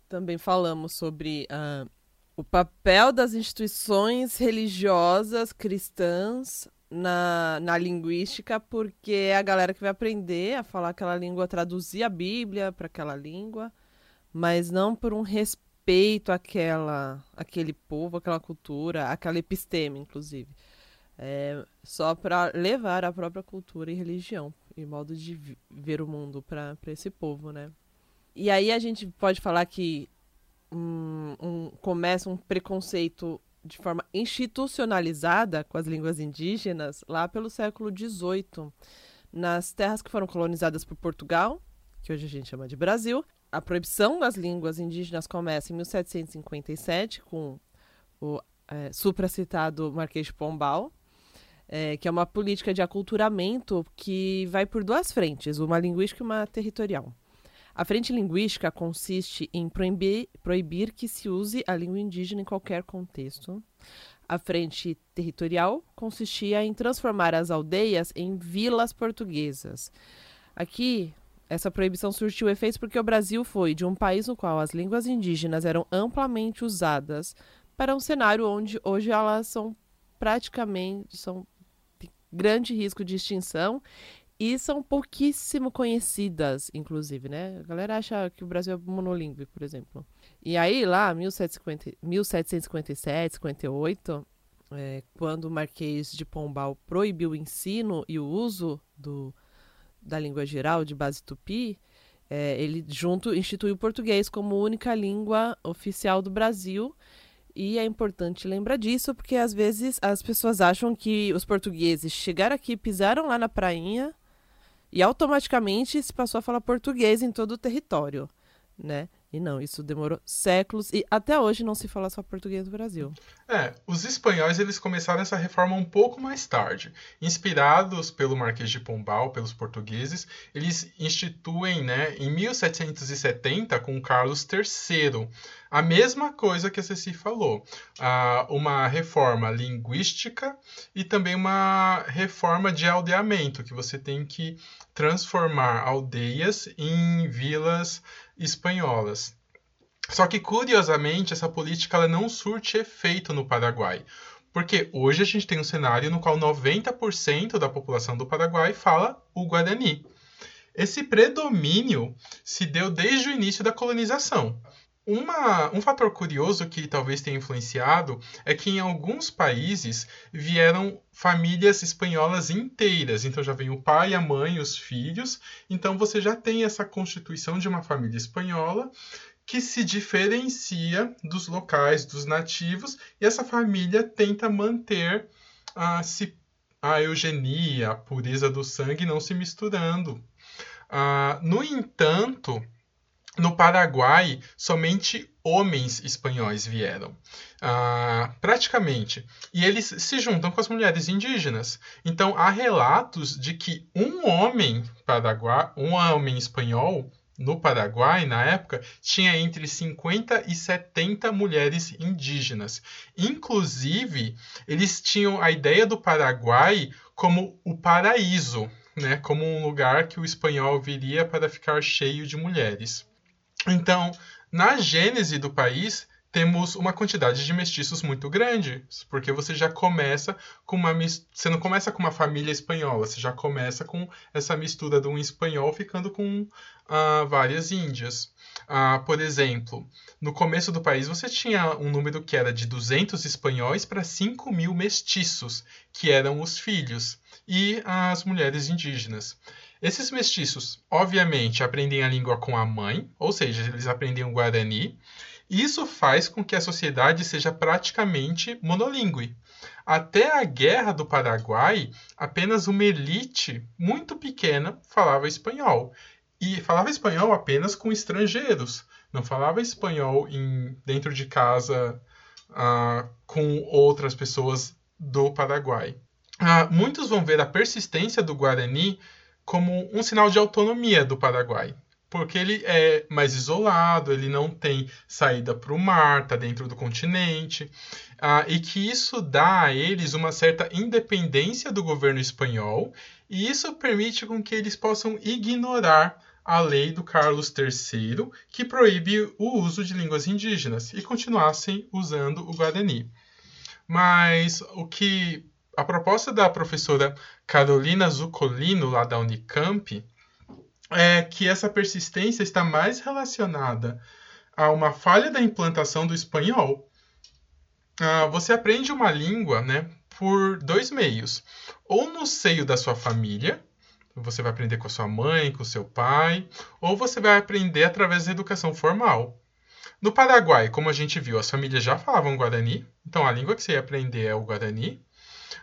também falamos sobre uh, o papel das instituições religiosas cristãs na, na linguística, porque é a galera que vai aprender a falar aquela língua, traduzir a Bíblia para aquela língua, mas não por um respeito àquela, àquele povo, àquela cultura, àquela episteme, inclusive. É, só para levar a própria cultura e religião e modo de ver o mundo para esse povo, né? E aí a gente pode falar que um, um, começa um preconceito de forma institucionalizada com as línguas indígenas lá pelo século XVIII, nas terras que foram colonizadas por Portugal, que hoje a gente chama de Brasil. A proibição das línguas indígenas começa em 1757 com o é, supracitado Marquês de Pombal, é, que é uma política de aculturamento que vai por duas frentes, uma linguística e uma territorial. A frente linguística consiste em proibir, proibir que se use a língua indígena em qualquer contexto. A frente territorial consistia em transformar as aldeias em vilas portuguesas. Aqui, essa proibição surtiu efeitos porque o Brasil foi de um país no qual as línguas indígenas eram amplamente usadas para um cenário onde hoje elas são praticamente são grande risco de extinção e são pouquíssimo conhecidas, inclusive, né? A galera acha que o Brasil é monolíngue, por exemplo. E aí, lá, 1750, 1757, 58, é, quando o Marquês de Pombal proibiu o ensino e o uso do, da língua geral de base tupi, é, ele junto instituiu o português como única língua oficial do Brasil. E é importante lembrar disso, porque às vezes as pessoas acham que os portugueses chegaram aqui, pisaram lá na prainha e automaticamente se passou a falar português em todo o território, né? E não, isso demorou séculos e até hoje não se fala só português no Brasil. É, os espanhóis eles começaram essa reforma um pouco mais tarde. Inspirados pelo Marquês de Pombal, pelos portugueses, eles instituem, né, em 1770 com Carlos III, a mesma coisa que a Ceci falou, uma reforma linguística e também uma reforma de aldeamento, que você tem que transformar aldeias em vilas espanholas. Só que, curiosamente, essa política ela não surte efeito no Paraguai. Porque hoje a gente tem um cenário no qual 90% da população do Paraguai fala o Guarani. Esse predomínio se deu desde o início da colonização. Uma, um fator curioso que talvez tenha influenciado é que em alguns países vieram famílias espanholas inteiras. Então já vem o pai, a mãe, os filhos. Então você já tem essa constituição de uma família espanhola que se diferencia dos locais, dos nativos, e essa família tenta manter a, a eugenia, a pureza do sangue não se misturando. Ah, no entanto, no Paraguai, somente homens espanhóis vieram, ah, praticamente. E eles se juntam com as mulheres indígenas. Então, há relatos de que um homem paraguai, um homem espanhol no Paraguai, na época, tinha entre 50 e 70 mulheres indígenas. Inclusive, eles tinham a ideia do Paraguai como o paraíso, né? como um lugar que o espanhol viria para ficar cheio de mulheres. Então, na gênese do país, temos uma quantidade de mestiços muito grande, porque você já começa com uma você não começa com uma família espanhola, você já começa com essa mistura de um espanhol ficando com uh, várias índias. Uh, por exemplo, no começo do país você tinha um número que era de 200 espanhóis para 5 mil mestiços, que eram os filhos, e as mulheres indígenas. Esses mestiços, obviamente, aprendem a língua com a mãe, ou seja, eles aprendem o Guarani. E isso faz com que a sociedade seja praticamente monolíngue. Até a Guerra do Paraguai, apenas uma elite muito pequena falava espanhol. E falava espanhol apenas com estrangeiros. Não falava espanhol em, dentro de casa uh, com outras pessoas do Paraguai. Uh, muitos vão ver a persistência do Guarani como um sinal de autonomia do Paraguai, porque ele é mais isolado, ele não tem saída para o mar, está dentro do continente, ah, e que isso dá a eles uma certa independência do governo espanhol, e isso permite com que eles possam ignorar a lei do Carlos III, que proíbe o uso de línguas indígenas, e continuassem usando o Guarani. Mas o que a proposta da professora Carolina Zuccolino, lá da Unicamp, é que essa persistência está mais relacionada a uma falha da implantação do espanhol. Ah, você aprende uma língua né, por dois meios. Ou no seio da sua família, você vai aprender com a sua mãe, com o seu pai, ou você vai aprender através da educação formal. No Paraguai, como a gente viu, as famílias já falavam Guarani, então a língua que você ia aprender é o Guarani.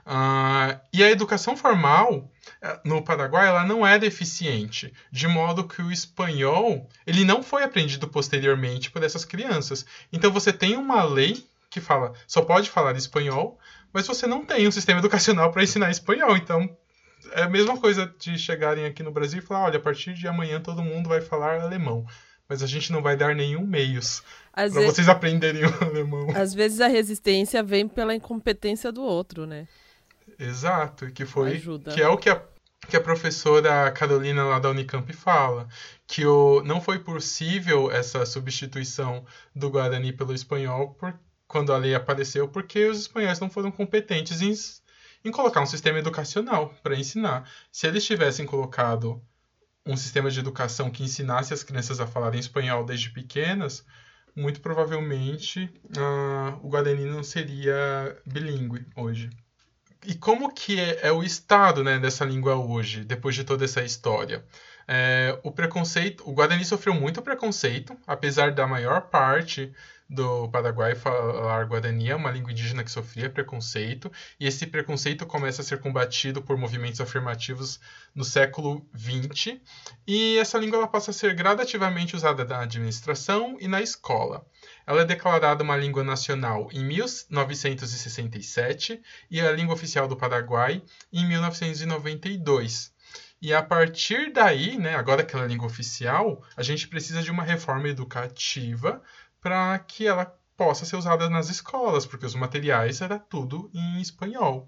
Uh, e a educação formal eh, no Paraguai ela não é deficiente, de modo que o espanhol ele não foi aprendido posteriormente por essas crianças. Então você tem uma lei que fala só pode falar espanhol, mas você não tem um sistema educacional para ensinar espanhol. Então é a mesma coisa de chegarem aqui no Brasil e falar, olha, a partir de amanhã todo mundo vai falar alemão mas a gente não vai dar nenhum meios para vocês aprenderem o alemão. Às vezes a resistência vem pela incompetência do outro, né? Exato, que foi Ajuda. que é o que a, que a professora Carolina lá da Unicamp fala, que o, não foi possível essa substituição do Guarani pelo espanhol por, quando a lei apareceu, porque os espanhóis não foram competentes em, em colocar um sistema educacional para ensinar. Se eles tivessem colocado um sistema de educação que ensinasse as crianças a falarem espanhol desde pequenas, muito provavelmente uh, o Guarani não seria bilíngue hoje. E como que é, é o estado né, dessa língua hoje, depois de toda essa história? É, o preconceito, o Guarani sofreu muito preconceito, apesar da maior parte do Paraguai falar Guarani é uma língua indígena que sofria preconceito, e esse preconceito começa a ser combatido por movimentos afirmativos no século XX, e essa língua passa a ser gradativamente usada na administração e na escola. Ela é declarada uma língua nacional em 1967 e a língua oficial do Paraguai em 1992. E a partir daí, né, agora que ela é língua oficial, a gente precisa de uma reforma educativa para que ela possa ser usada nas escolas, porque os materiais era tudo em espanhol.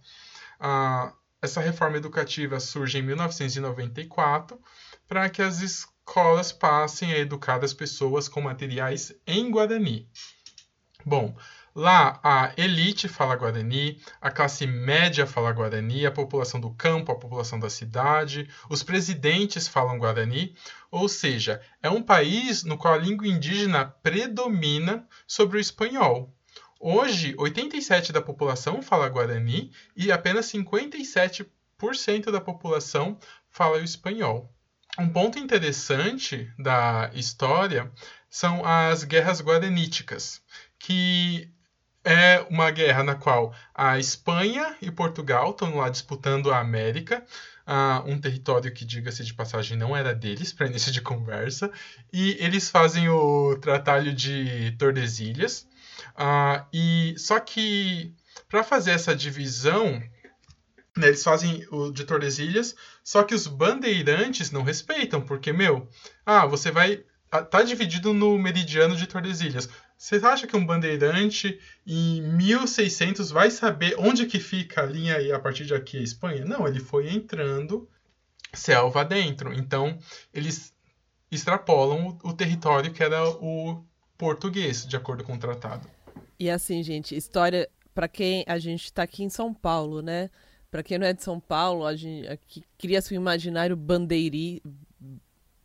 Essa reforma educativa surge em 1994 para que as escolas passem a educar as pessoas com materiais em Guarani. Bom, Lá, a elite fala guarani, a classe média fala guarani, a população do campo, a população da cidade, os presidentes falam guarani, ou seja, é um país no qual a língua indígena predomina sobre o espanhol. Hoje, 87% da população fala guarani e apenas 57% da população fala o espanhol. Um ponto interessante da história são as guerras guaraníticas, que é uma guerra na qual a Espanha e Portugal estão lá disputando a América, uh, um território que, diga-se de passagem, não era deles para início de conversa, e eles fazem o Tratado de Tordesilhas. Uh, e só que para fazer essa divisão, né, eles fazem o de Tordesilhas, só que os bandeirantes não respeitam, porque meu, ah, você vai ah, tá dividido no meridiano de Tordesilhas. Você acha que um bandeirante em 1600 vai saber onde que fica a linha e a partir de aqui a Espanha? Não, ele foi entrando selva dentro. Então, eles extrapolam o, o território que era o português, de acordo com o tratado. E assim, gente, história para quem a gente está aqui em São Paulo, né? Para quem não é de São Paulo, a gente cria-se um imaginário bandeiri,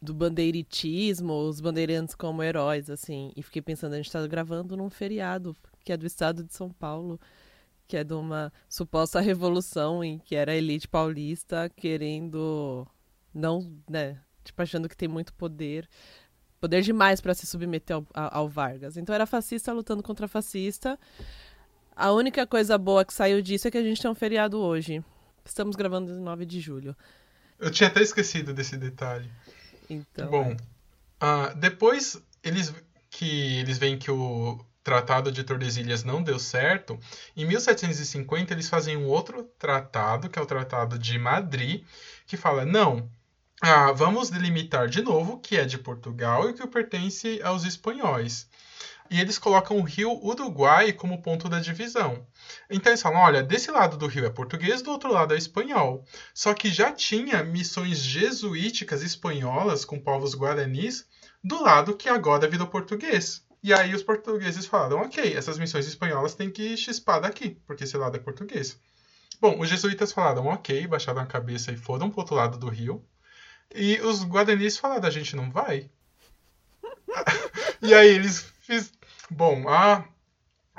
do bandeiritismo, os bandeirantes como heróis, assim. E fiquei pensando, a gente está gravando num feriado, que é do estado de São Paulo, que é de uma suposta revolução em que era a elite paulista querendo não, né, tipo achando que tem muito poder, poder demais para se submeter ao, ao, Vargas. Então era fascista lutando contra fascista. A única coisa boa que saiu disso é que a gente tem um feriado hoje. Estamos gravando 9 de julho. Eu tinha até esquecido desse detalhe. Então. Bom, uh, depois eles que eles veem que o Tratado de Tordesilhas não deu certo, em 1750 eles fazem um outro tratado, que é o Tratado de Madrid, que fala: não, ah, vamos delimitar de novo o que é de Portugal e o que pertence aos espanhóis e eles colocam o rio Uruguai como ponto da divisão. Então eles falam: olha, desse lado do rio é português, do outro lado é espanhol. Só que já tinha missões jesuíticas espanholas com povos guaranis do lado que agora virou português. E aí os portugueses falaram: ok, essas missões espanholas têm que chispar daqui, porque esse lado é português. Bom, os jesuítas falaram: ok, baixaram a cabeça e foram para o outro lado do rio. E os guaranis falaram: a gente não vai. e aí eles fiz... Bom, a...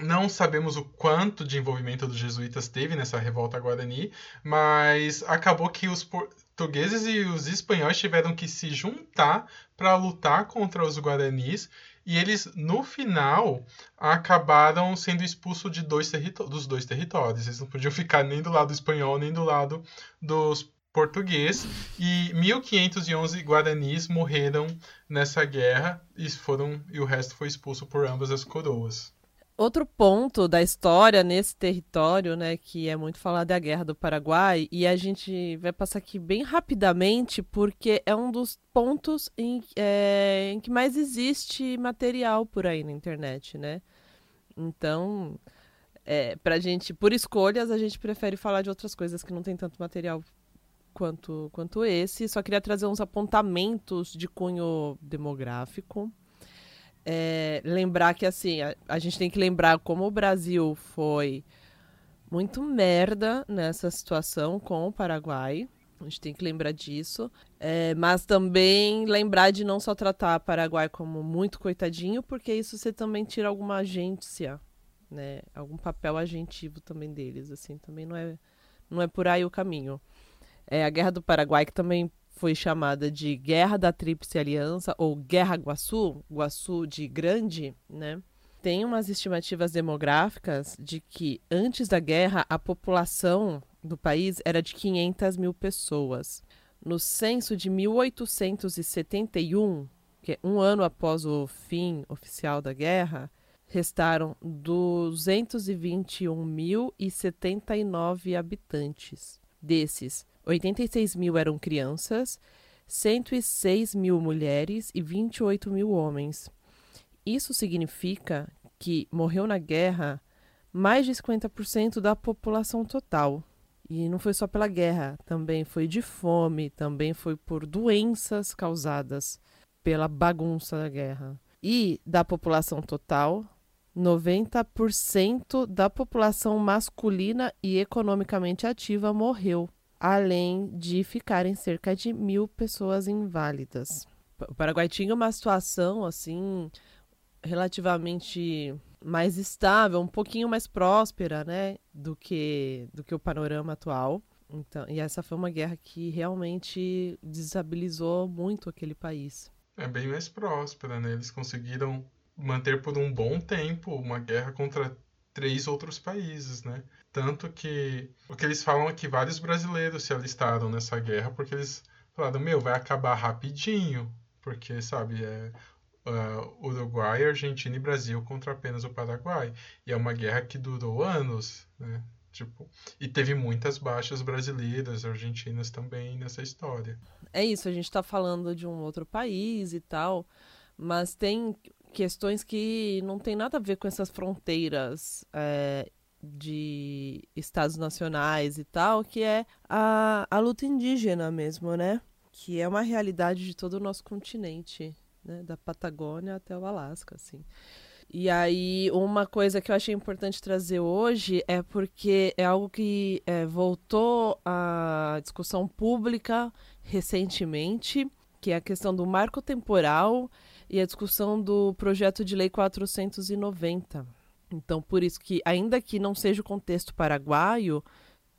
não sabemos o quanto de envolvimento dos jesuítas teve nessa revolta guarani, mas acabou que os portugueses e os espanhóis tiveram que se juntar para lutar contra os guaranis e eles, no final, acabaram sendo expulsos de dois dos dois territórios. Eles não podiam ficar nem do lado espanhol, nem do lado dos português e 1511 guaranis morreram nessa guerra e foram e o resto foi expulso por ambas as coroas. Outro ponto da história nesse território, né, que é muito falado é a Guerra do Paraguai, e a gente vai passar aqui bem rapidamente, porque é um dos pontos em, é, em que mais existe material por aí na internet, né? Então, é, gente, por escolhas, a gente prefere falar de outras coisas que não tem tanto material quanto, quanto esse. Só queria trazer uns apontamentos de cunho demográfico. É, lembrar que assim a, a, gente tem que lembrar como o Brasil foi muito merda nessa situação com o Paraguai. A gente tem que lembrar disso. É, mas também lembrar de não só tratar o Paraguai como muito coitadinho, porque isso você também tira alguma agência, né? Algum papel agentivo também deles, assim. Também não é, não é por aí o caminho. É, a Guerra do Paraguai, que também foi chamada de Guerra da Tríplice Aliança, ou Guerra Guaçu, Guaçu de Grande, né? Tem umas estimativas demográficas de que antes da guerra a população do país era de 500 mil pessoas. No censo de 1871, que é um ano após o fim oficial da guerra, restaram 221.079 habitantes. Desses, 86 mil eram crianças, 106 mil mulheres e 28 mil homens. Isso significa que morreu na guerra mais de 50% da população total. E não foi só pela guerra, também foi de fome, também foi por doenças causadas pela bagunça da guerra. E da população total, 90% da população masculina e economicamente ativa morreu, além de ficarem cerca de mil pessoas inválidas. O Paraguai tinha uma situação assim relativamente mais estável, um pouquinho mais próspera, né, do que do que o panorama atual. Então, e essa foi uma guerra que realmente desestabilizou muito aquele país. É bem mais próspera, né? Eles conseguiram manter por um bom tempo uma guerra contra três outros países, né? Tanto que o que eles falam é que vários brasileiros se alistaram nessa guerra porque eles falaram, meu, vai acabar rapidinho, porque, sabe, é, uh, Uruguai, Argentina e Brasil contra apenas o Paraguai. E é uma guerra que durou anos, né? Tipo, e teve muitas baixas brasileiras, argentinas também nessa história. É isso, a gente está falando de um outro país e tal, mas tem questões que não tem nada a ver com essas fronteiras é, de estados nacionais e tal, que é a, a luta indígena mesmo, né? Que é uma realidade de todo o nosso continente né? Da Patagônia até o Alasca, assim. E aí, uma coisa que eu achei importante trazer hoje é porque é algo que é, voltou à discussão pública recentemente, que é a questão do marco temporal e a discussão do projeto de lei 490. Então, por isso que, ainda que não seja o contexto paraguaio,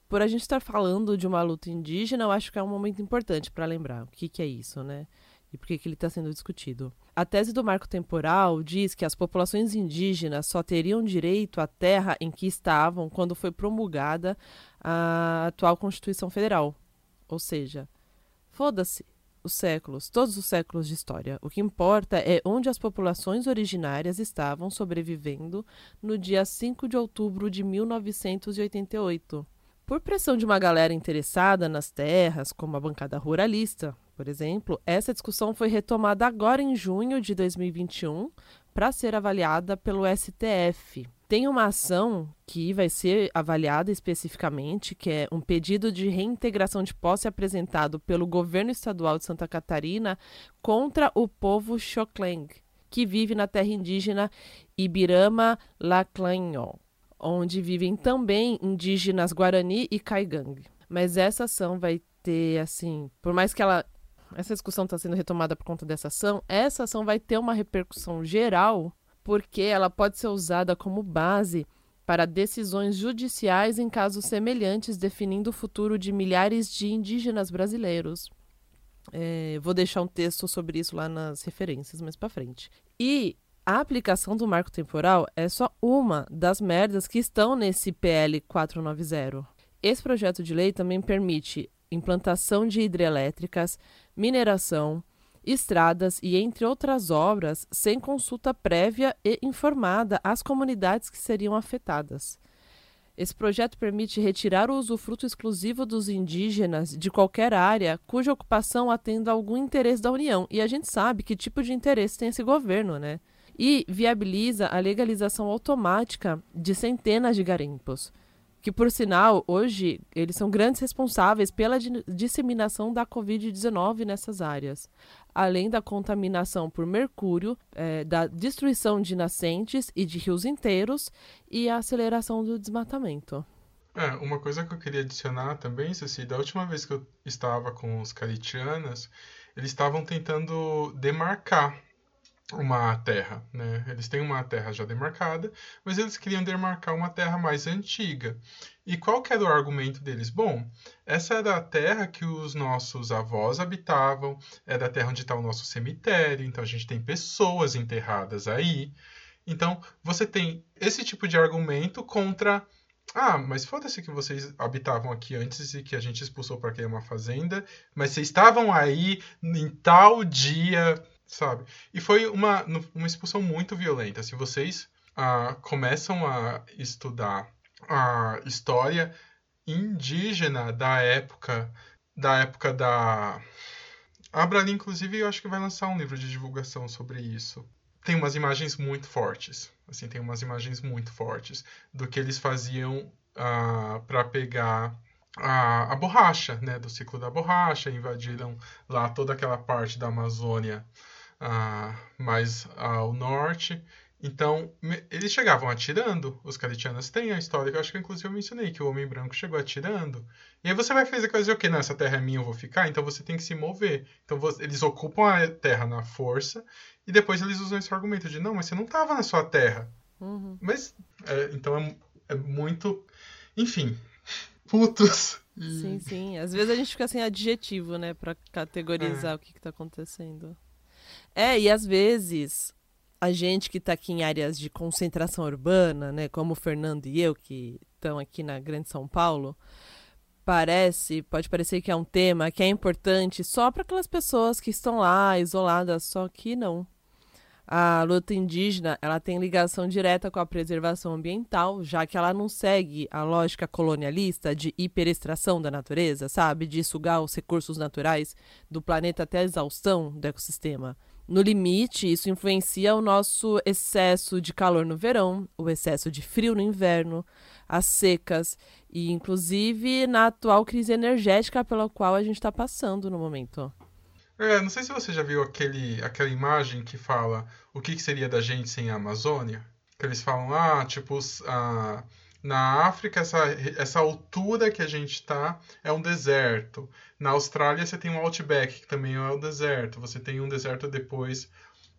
por a gente estar falando de uma luta indígena, eu acho que é um momento importante para lembrar o que, que é isso, né? e por que ele está sendo discutido. A tese do marco temporal diz que as populações indígenas só teriam direito à terra em que estavam quando foi promulgada a atual Constituição Federal. Ou seja, foda-se os séculos, todos os séculos de história. O que importa é onde as populações originárias estavam sobrevivendo no dia 5 de outubro de 1988. Por pressão de uma galera interessada nas terras, como a bancada ruralista, por exemplo, essa discussão foi retomada agora em junho de 2021 para ser avaliada pelo STF. Tem uma ação que vai ser avaliada especificamente, que é um pedido de reintegração de posse apresentado pelo governo estadual de Santa Catarina contra o povo Xokleng, que vive na terra indígena Ibirama Laclanho, onde vivem também indígenas Guarani e Caigang. Mas essa ação vai ter, assim, por mais que ela essa discussão está sendo retomada por conta dessa ação, essa ação vai ter uma repercussão geral, porque ela pode ser usada como base para decisões judiciais em casos semelhantes, definindo o futuro de milhares de indígenas brasileiros. É, vou deixar um texto sobre isso lá nas referências mais para frente. E a aplicação do marco temporal é só uma das merdas que estão nesse PL 490. Esse projeto de lei também permite implantação de hidrelétricas, mineração, estradas e entre outras obras sem consulta prévia e informada às comunidades que seriam afetadas. Esse projeto permite retirar o usufruto exclusivo dos indígenas de qualquer área cuja ocupação atenda algum interesse da União. E a gente sabe que tipo de interesse tem esse governo, né? E viabiliza a legalização automática de centenas de garimpos que por sinal, hoje, eles são grandes responsáveis pela disseminação da Covid-19 nessas áreas, além da contaminação por mercúrio, é, da destruição de nascentes e de rios inteiros e a aceleração do desmatamento. É, uma coisa que eu queria adicionar também, Ceci, da última vez que eu estava com os caritianas, eles estavam tentando demarcar uma terra, né? Eles têm uma terra já demarcada, mas eles queriam demarcar uma terra mais antiga. E qual que era o argumento deles? Bom, essa era a terra que os nossos avós habitavam, era a terra onde está o nosso cemitério, então a gente tem pessoas enterradas aí. Então, você tem esse tipo de argumento contra ah, mas foda-se que vocês habitavam aqui antes e que a gente expulsou para criar uma fazenda, mas vocês estavam aí em tal dia, sabe? E foi uma, uma expulsão muito violenta. Se vocês ah, começam a estudar a história indígena da época da época da a Abrali, inclusive, eu acho que vai lançar um livro de divulgação sobre isso. Tem umas imagens muito fortes. Assim, tem umas imagens muito fortes do que eles faziam ah, para pegar a, a, borracha, né, do ciclo da borracha, invadiram lá toda aquela parte da Amazônia uh, mais ao norte. Então, eles chegavam atirando, os caritianos têm a história que eu acho que inclusive eu mencionei, que o homem branco chegou atirando. E aí você vai fazer coisa o quê? Não, essa terra é minha, eu vou ficar, então você tem que se mover. Então você, eles ocupam a terra na força e depois eles usam esse argumento de não, mas você não estava na sua terra. Uhum. Mas, é, então é, é, muito. Enfim, putos. Sim, sim. Às vezes a gente fica sem adjetivo, né, para categorizar é. o que, está acontecendo. É, e às vezes a gente que está aqui em áreas de concentração urbana, né, como o Fernando e eu, que estão aqui na Grande São Paulo, parece, pode parecer que é um tema que é importante só para aquelas pessoas que estão lá isoladas, só que não a luta indígena ela tem ligação direta com a preservação ambiental, já que ela não segue a lógica colonialista de hiperextração da natureza, sabe? De sugar os recursos naturais do planeta até a exaustão do ecossistema. No limite, isso influencia o nosso excesso de calor no verão, o excesso de frio no inverno, as secas e, inclusive, na atual crise energética pela qual a gente está passando no momento. É, não sei se você já viu aquele, aquela imagem que fala o que, que seria da gente sem a Amazônia. Que eles falam, ah, tipo, a, na África, essa, essa altura que a gente está é um deserto. Na Austrália, você tem um Outback, que também é um deserto. Você tem um deserto depois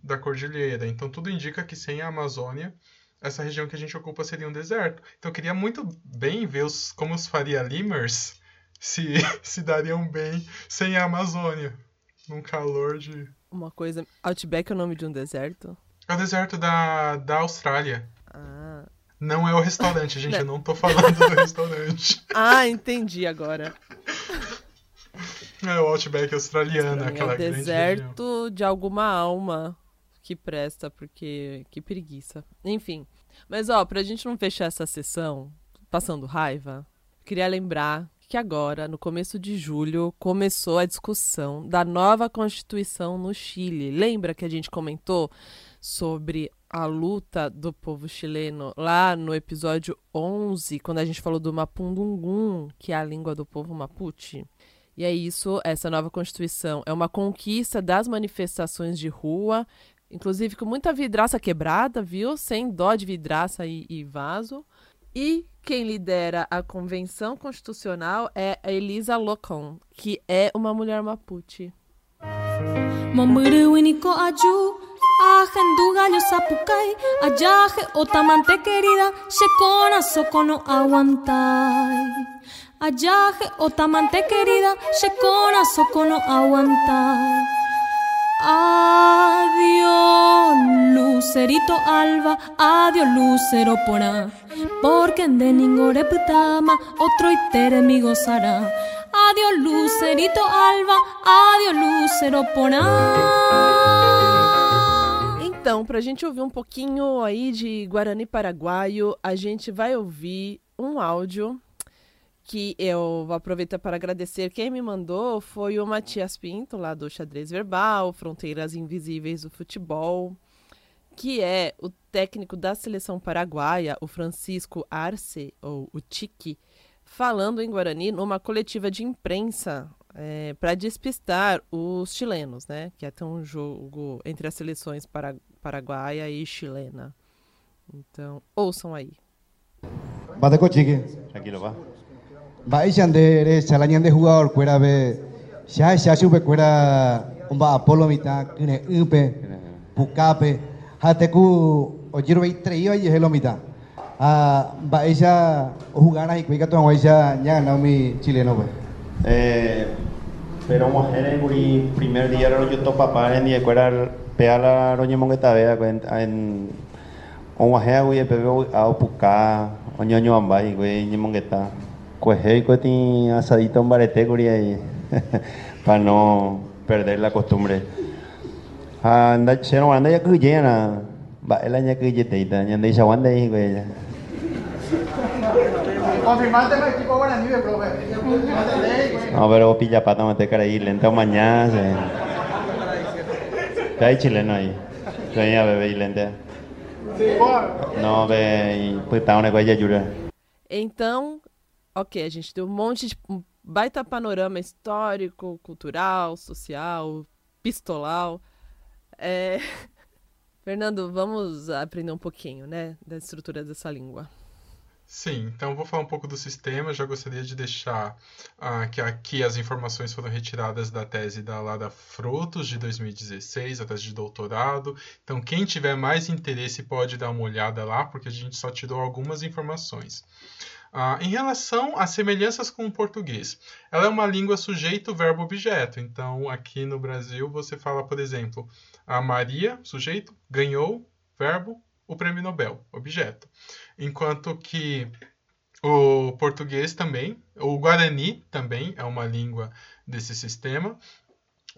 da cordilheira. Então, tudo indica que sem a Amazônia, essa região que a gente ocupa seria um deserto. Então, eu queria muito bem ver os, como os Faria Limers se, se dariam bem sem a Amazônia num calor de. Uma coisa. Outback é o nome de um deserto? É o deserto da, da Austrália. Não é o restaurante, gente. eu não tô falando do restaurante. Ah, entendi agora. É o Outback australiano, Sim, aquela é grande deserto de alguma alma que presta, porque que preguiça. Enfim. Mas ó, pra gente não fechar essa sessão passando raiva, queria lembrar que agora, no começo de julho, começou a discussão da nova Constituição no Chile. Lembra que a gente comentou sobre a luta do povo chileno lá no episódio 11, quando a gente falou do Mapundungun, que é a língua do povo Mapuche? E é isso, essa nova Constituição é uma conquista das manifestações de rua, inclusive com muita vidraça quebrada, viu? Sem dó de vidraça e, e vaso. E quem lidera a convenção constitucional é a Elisa Locon, que é uma mulher mapuche. Ajen gallo sapucay, ayaje otamante querida, shekona sokono aguantai. Ayaje otamante querida, shekona sokono aguantai. Adiós, lucerito alba, adiós, lucero porá. Porque en de ningore otro itere mi gozará. Adiós, lucerito alba, adiós, lucero porá. Então, pra gente ouvir um pouquinho aí de Guarani Paraguaio, a gente vai ouvir um áudio que eu vou aproveitar para agradecer. Quem me mandou foi o Matias Pinto, lá do Xadrez Verbal, Fronteiras Invisíveis do Futebol, que é o técnico da seleção paraguaia, o Francisco Arce, ou o Tique, falando em Guarani numa coletiva de imprensa é, para despistar os chilenos, né? Que é ter um jogo entre as seleções para, paraguaia e chilena. Então, ouçam aí. Bateko txiki. Tranquilo, ba. Ba, izan de, eh, xalanean de jugador, kuera be, xa, xa, xupe, kuera, unba apolo mita, kune, upe, bukape, jateku, ojiru behi treio, ahi helo mita. Ah, ba, ella, jugana, ikuikatu, hau, ella, ñaga, naumi, chileno, pues. eh, pero, mujer, el primer día, yo topa, pa, en, y, peala roñemon eta bea en onwahea gui epe a opuka oñoño ambai gui ñemongeta cuejei cueti asadito barete guri ahí para no perder la costumbre anda chero anda ya cuyena va el año que yete ita ya de esa wanda ahí güey ya confirmante para equipo guaraní de profe no pero pilla pata mate cara ahí lenta mañana ¿Qué hay chileno aí? Venha bebê e lente. Não, bem, puta, uma coisa jura. Então, ok, a gente deu um monte de um baita panorama histórico, cultural, social, pistolal. É... Fernando, vamos aprender um pouquinho, né, da estrutura dessa língua. Sim, então vou falar um pouco do sistema. Já gostaria de deixar uh, que aqui as informações foram retiradas da tese da Lara Frutos de 2016, a tese de doutorado. Então, quem tiver mais interesse pode dar uma olhada lá, porque a gente só tirou algumas informações. Ah, em relação às semelhanças com o português, ela é uma língua sujeito, verbo, objeto. Então, aqui no Brasil, você fala, por exemplo, a Maria, sujeito, ganhou, verbo, o prêmio Nobel, objeto. Enquanto que o português também, o Guarani também é uma língua desse sistema.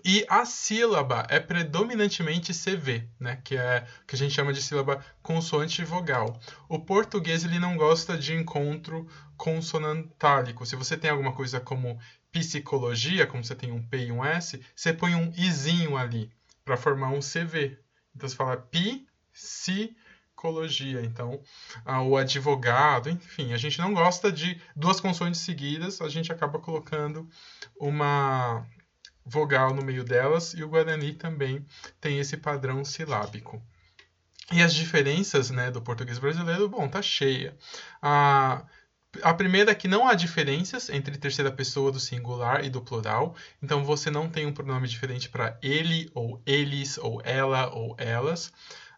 E a sílaba é predominantemente CV, né, que é que a gente chama de sílaba consoante vogal. O português ele não gosta de encontro consonantálico. Se você tem alguma coisa como psicologia, como você tem um P e um S, você põe um izinho ali para formar um CV. Então você fala psicologia. Então, ah, o advogado, enfim, a gente não gosta de duas consoantes seguidas, a gente acaba colocando uma vogal no meio delas e o Guarani também tem esse padrão silábico. E as diferenças né, do português brasileiro, bom, tá cheia. A, a primeira é que não há diferenças entre terceira pessoa do singular e do plural, então você não tem um pronome diferente para ele, ou eles, ou ela, ou elas.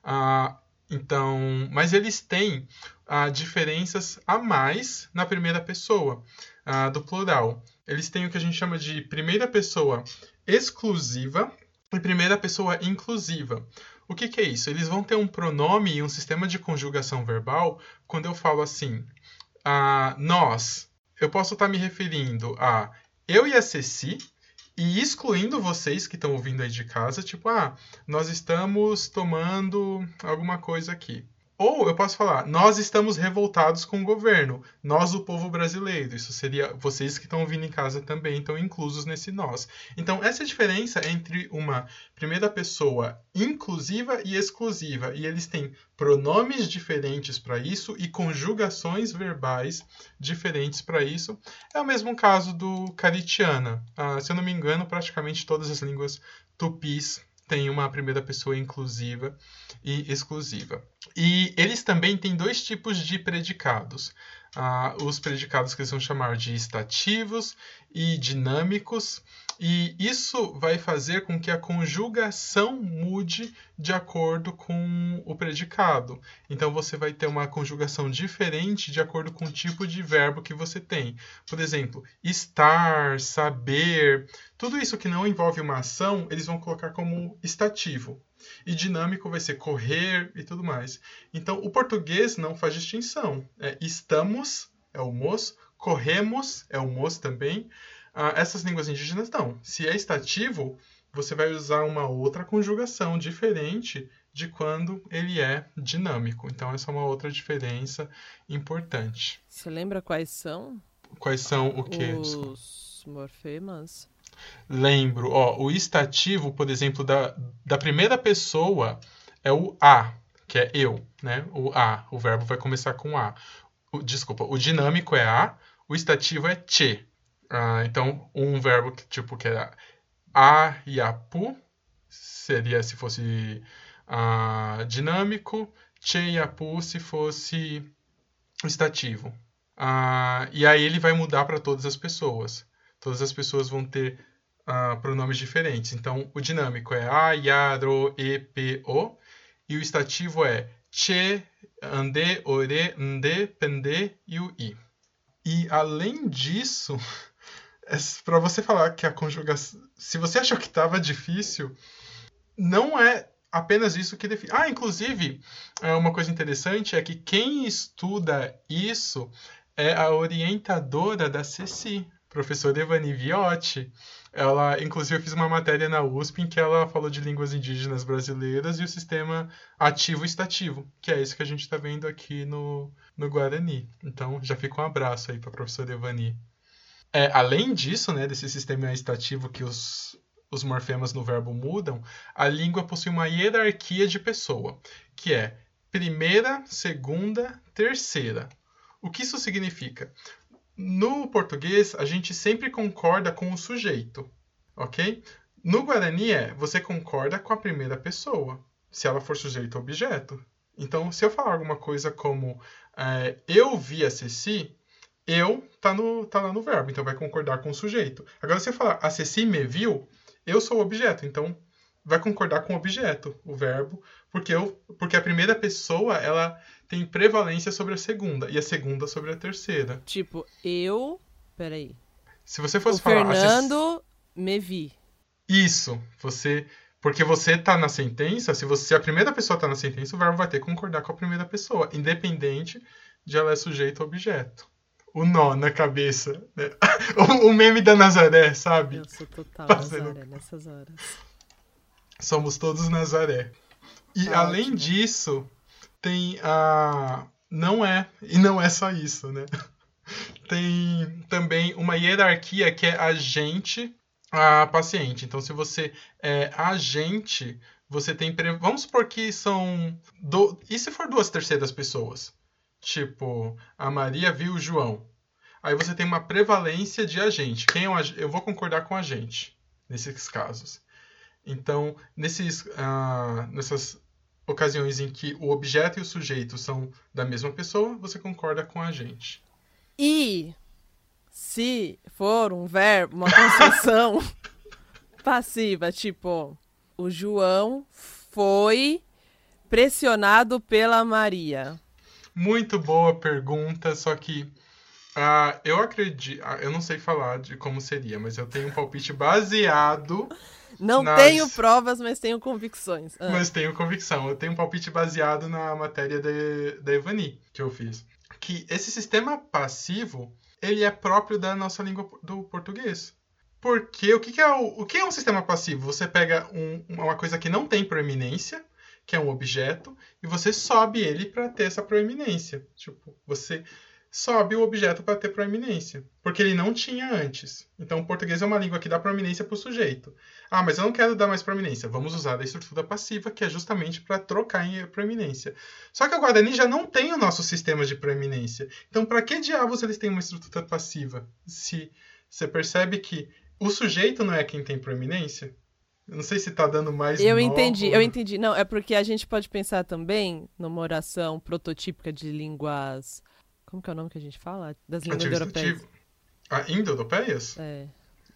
Ah, então, mas eles têm ah, diferenças a mais na primeira pessoa ah, do plural eles têm o que a gente chama de primeira pessoa exclusiva e primeira pessoa inclusiva. O que, que é isso? Eles vão ter um pronome e um sistema de conjugação verbal quando eu falo assim, a nós. Eu posso estar me referindo a eu e a Ceci, e excluindo vocês que estão ouvindo aí de casa, tipo, ah, nós estamos tomando alguma coisa aqui. Ou eu posso falar, nós estamos revoltados com o governo, nós, o povo brasileiro. Isso seria vocês que estão ouvindo em casa também estão inclusos nesse nós. Então, essa diferença entre uma primeira pessoa inclusiva e exclusiva. E eles têm pronomes diferentes para isso e conjugações verbais diferentes para isso. É o mesmo caso do Caritiana. Ah, se eu não me engano, praticamente todas as línguas tupis tem uma primeira pessoa inclusiva e exclusiva. E eles também têm dois tipos de predicados. Ah, os predicados que eles vão chamar de estativos e dinâmicos, e isso vai fazer com que a conjugação mude de acordo com o predicado. Então você vai ter uma conjugação diferente de acordo com o tipo de verbo que você tem. Por exemplo, estar, saber, tudo isso que não envolve uma ação, eles vão colocar como estativo. E dinâmico vai ser correr e tudo mais. Então o português não faz distinção. É estamos, é o mos, corremos, é o mos também. Ah, essas línguas indígenas não. Se é estativo, você vai usar uma outra conjugação diferente de quando ele é dinâmico. Então, essa é uma outra diferença importante. Você lembra quais são? Quais são o quê? Os morfemas? Lembro. Ó, o estativo, por exemplo, da, da primeira pessoa é o a, que é eu, né? O a, o verbo vai começar com a. O, desculpa, o dinâmico é a, o estativo é che. Ah, então, um verbo que, tipo que era a e a pu seria se fosse ah, dinâmico, che e a pu se fosse estativo. Ah, e aí ele vai mudar para todas as pessoas. Todas as pessoas vão ter ah, pronomes diferentes. Então, o dinâmico é a, ya, ro, e, p, o. E o estativo é che, ande, ore, nde, pende e o i. E além disso, é para você falar que a conjugação. Se você achou que estava difícil, não é apenas isso que define. Ah, inclusive, é, uma coisa interessante é que quem estuda isso é a orientadora da CECI, professora Evani Viotti. Ela, inclusive, eu fiz uma matéria na USP em que ela falou de línguas indígenas brasileiras e o sistema ativo-estativo, que é isso que a gente está vendo aqui no, no Guarani. Então, já fica um abraço aí para a professora Evani. É, além disso, né, desse sistema estativo que os, os morfemas no verbo mudam, a língua possui uma hierarquia de pessoa, que é primeira, segunda, terceira. O que isso significa? No português, a gente sempre concorda com o sujeito, ok? No Guarani é, você concorda com a primeira pessoa, se ela for sujeito ou objeto. Então, se eu falar alguma coisa como é, eu vi a Ceci, eu tá, no, tá lá no verbo, então vai concordar com o sujeito. Agora, se eu falar a Ceci me viu, eu sou o objeto, então vai concordar com o objeto, o verbo, porque, eu, porque a primeira pessoa ela tem prevalência sobre a segunda e a segunda sobre a terceira. Tipo, eu. Peraí. Se você fosse o falar. Fernando me vi. Isso, você. Porque você tá na sentença, se, você, se a primeira pessoa tá na sentença, o verbo vai ter que concordar com a primeira pessoa, independente de ela é sujeito ou objeto o nó na cabeça. Né? O, o, meme da Nazaré, sabe? Eu sou total Fazendo... Nazaré nessas horas. Somos todos Nazaré. E tá além ótimo. disso, tem a. Não é, e não é só isso, né? Tem também uma hierarquia que é agente a paciente. Então, se você é agente, você tem. Vamos supor que são. Do... E se for duas terceiras pessoas? Tipo, a Maria viu o João. Aí você tem uma prevalência de agente. Quem é o ag... Eu vou concordar com a agente nesses casos. Então, nesses, uh, nessas ocasiões em que o objeto e o sujeito são da mesma pessoa, você concorda com a agente. E se for um verbo, uma construção passiva, tipo, o João foi pressionado pela Maria. Muito boa pergunta, só que uh, eu acredito. Uh, eu não sei falar de como seria, mas eu tenho um palpite baseado. Não nas... tenho provas, mas tenho convicções. Ah. Mas tenho convicção. Eu tenho um palpite baseado na matéria da Evani que eu fiz. Que esse sistema passivo ele é próprio da nossa língua do português. Porque o que, que é o, o que é um sistema passivo? Você pega um, uma coisa que não tem proeminência que é um objeto, e você sobe ele para ter essa proeminência. Tipo, você sobe o objeto para ter proeminência, porque ele não tinha antes. Então, o português é uma língua que dá proeminência para o sujeito. Ah, mas eu não quero dar mais proeminência. Vamos usar a estrutura passiva, que é justamente para trocar em proeminência. Só que o Guarani já não tem o nosso sistema de proeminência. Então, para que diabos eles têm uma estrutura passiva? Se você percebe que o sujeito não é quem tem proeminência, eu não sei se tá dando mais. Eu entendi, eu entendi. Não, é porque a gente pode pensar também numa oração prototípica de línguas. Como que é o nome que a gente fala? Das línguas europeias. Ah, indo-europeias? É.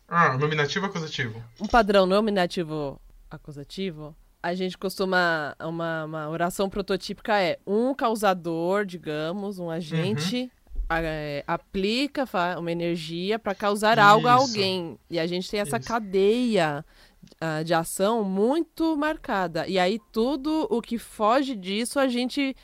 Ah, nominativo acusativo. Um padrão nominativo acusativo. A gente costuma. Uma, uma oração prototípica é um causador, digamos, um agente. Uhum. É, aplica uma energia para causar Isso. algo a alguém. E a gente tem essa Isso. cadeia uh, de ação muito marcada. E aí tudo o que foge disso a gente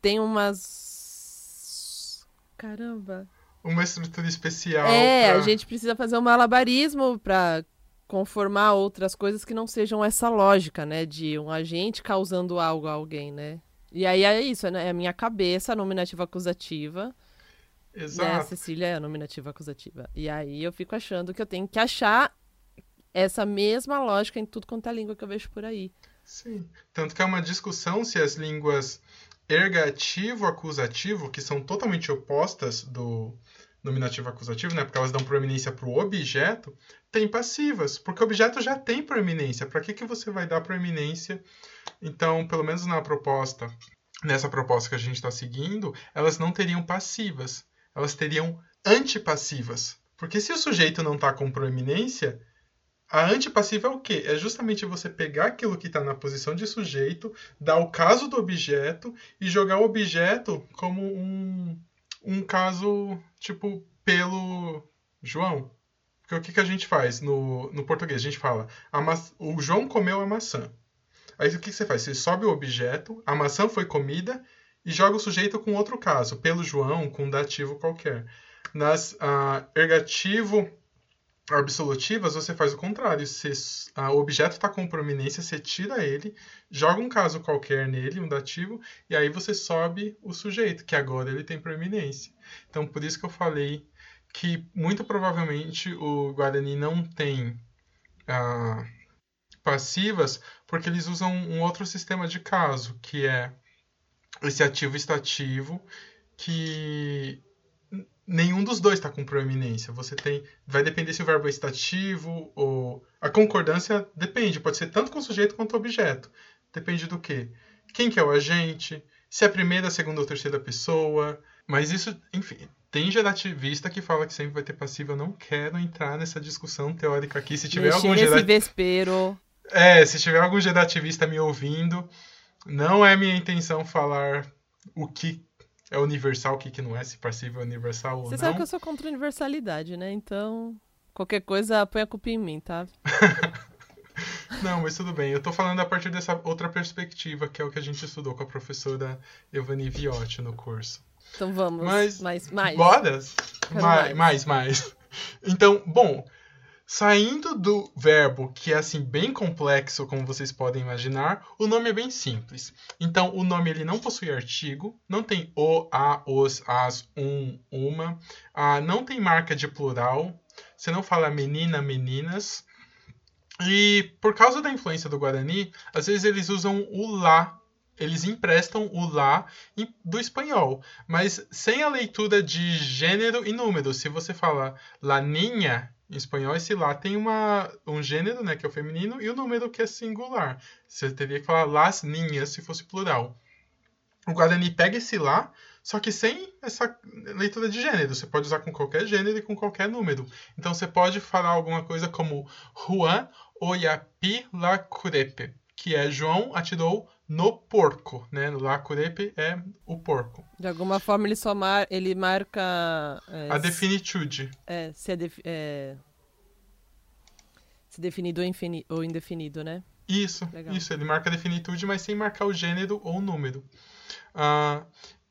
tem umas. Caramba! Uma estrutura especial. É, pra... a gente precisa fazer um malabarismo para conformar outras coisas que não sejam essa lógica, né? De um agente causando algo a alguém, né? E aí é isso, né? É a minha cabeça, a nominativa acusativa. Exato. Né? Cecília é a nominativa acusativa. E aí eu fico achando que eu tenho que achar essa mesma lógica em tudo quanto é língua que eu vejo por aí. Sim. Tanto que é uma discussão se as línguas ergativo-acusativo, que são totalmente opostas do nominativo acusativo, né? Porque elas dão proeminência para o objeto, têm passivas, porque o objeto já tem proeminência. Para que, que você vai dar proeminência? Então, pelo menos na proposta, nessa proposta que a gente está seguindo, elas não teriam passivas elas teriam antipassivas. Porque se o sujeito não está com proeminência, a antipassiva é o quê? É justamente você pegar aquilo que está na posição de sujeito, dar o caso do objeto e jogar o objeto como um, um caso, tipo, pelo João. Porque o que, que a gente faz no, no português? A gente fala, o João comeu a maçã. Aí o que, que você faz? Você sobe o objeto, a maçã foi comida e joga o sujeito com outro caso, pelo João, com um dativo qualquer. Nas uh, ergativo absolutivas, você faz o contrário. Se uh, o objeto está com prominência, você tira ele, joga um caso qualquer nele, um dativo, e aí você sobe o sujeito, que agora ele tem proeminência. Então, por isso que eu falei que muito provavelmente o Guarani não tem uh, passivas, porque eles usam um outro sistema de caso, que é esse ativo estativo, que nenhum dos dois está com proeminência. Você tem, vai depender se o verbo é estativo ou a concordância depende, pode ser tanto com o sujeito quanto o objeto. Depende do quê? Quem que é o agente? Se é a primeira, a segunda ou terceira pessoa. Mas isso, enfim, tem gerativista que fala que sempre vai ter passivo. Eu não quero entrar nessa discussão teórica aqui. Se tiver Mexer algum gerat... vespero. É, se tiver algum gerativista me ouvindo, não é minha intenção falar o que é universal, o que, que não é, se passivo é universal ou Você não. Você sabe que eu sou contra a universalidade, né? Então, qualquer coisa, põe a culpa em mim, tá? não, mas tudo bem. Eu tô falando a partir dessa outra perspectiva, que é o que a gente estudou com a professora Evani Viotti no curso. Então vamos. Mas, mais, mais. Bora? Mais, mais, mais. Então, bom, Saindo do verbo, que é assim bem complexo, como vocês podem imaginar, o nome é bem simples. Então, o nome ele não possui artigo, não tem o, a, os, as, um, uma, ah, não tem marca de plural, você não fala menina, meninas. E por causa da influência do Guarani, às vezes eles usam o lá, eles emprestam o lá do espanhol, mas sem a leitura de gênero e número. Se você fala la niña, em espanhol, esse lá tem uma, um gênero, né, que é o feminino, e o número que é singular. Você teria que falar las ninhas se fosse plural. O Guarani pega esse lá, só que sem essa leitura de gênero. Você pode usar com qualquer gênero e com qualquer número. Então você pode falar alguma coisa como Juan Oyapi la Curepe, que é João atirou no porco, né? La Curepe é o porco. De alguma forma ele só mar... ele marca é, a definitude. É, se é, def... é... se definido ou, infini... ou indefinido, né? Isso, Legal. isso. Ele marca a definitude, mas sem marcar o gênero ou o número. Uh,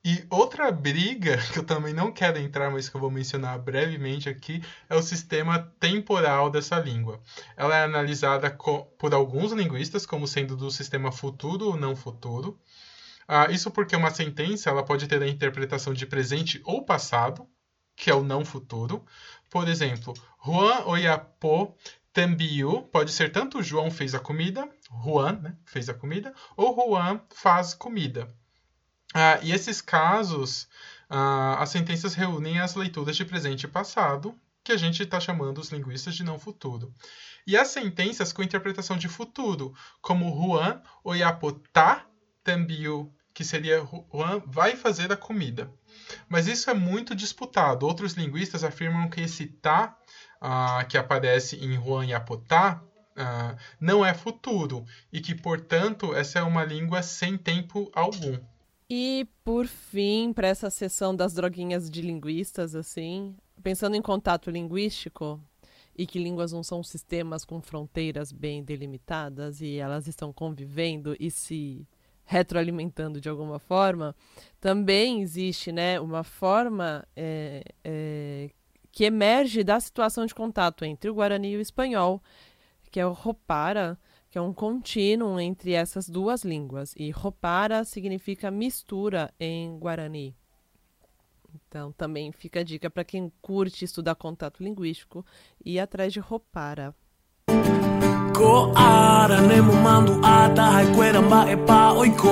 e outra briga, que eu também não quero entrar, mas que eu vou mencionar brevemente aqui, é o sistema temporal dessa língua. Ela é analisada por alguns linguistas como sendo do sistema futuro ou não futuro. Ah, isso porque uma sentença ela pode ter a interpretação de presente ou passado, que é o não futuro. Por exemplo, Juan Oyapo Tambiu pode ser tanto João fez a comida, Juan né, fez a comida, ou Juan faz comida. Ah, e esses casos, ah, as sentenças reúnem as leituras de presente e passado, que a gente está chamando os linguistas de não futuro. E as sentenças com interpretação de futuro, como Juan Oyapotá Tambiu, que seria Juan vai fazer a comida. Mas isso é muito disputado. Outros linguistas afirmam que esse tá ah, que aparece em Juan Yapotá ah, não é futuro e que, portanto, essa é uma língua sem tempo algum. E por fim, para essa sessão das droguinhas de linguistas, assim, pensando em contato linguístico e que línguas não são sistemas com fronteiras bem delimitadas e elas estão convivendo e se retroalimentando de alguma forma, também existe, né, uma forma é, é, que emerge da situação de contato entre o Guarani e o espanhol, que é o Ropara, que é um contínuo entre essas duas línguas. E Ropara significa mistura em Guarani. Então, também fica a dica para quem curte estudar contato linguístico ir atrás de Ropara. Ko ara ne mumandu ata e oiko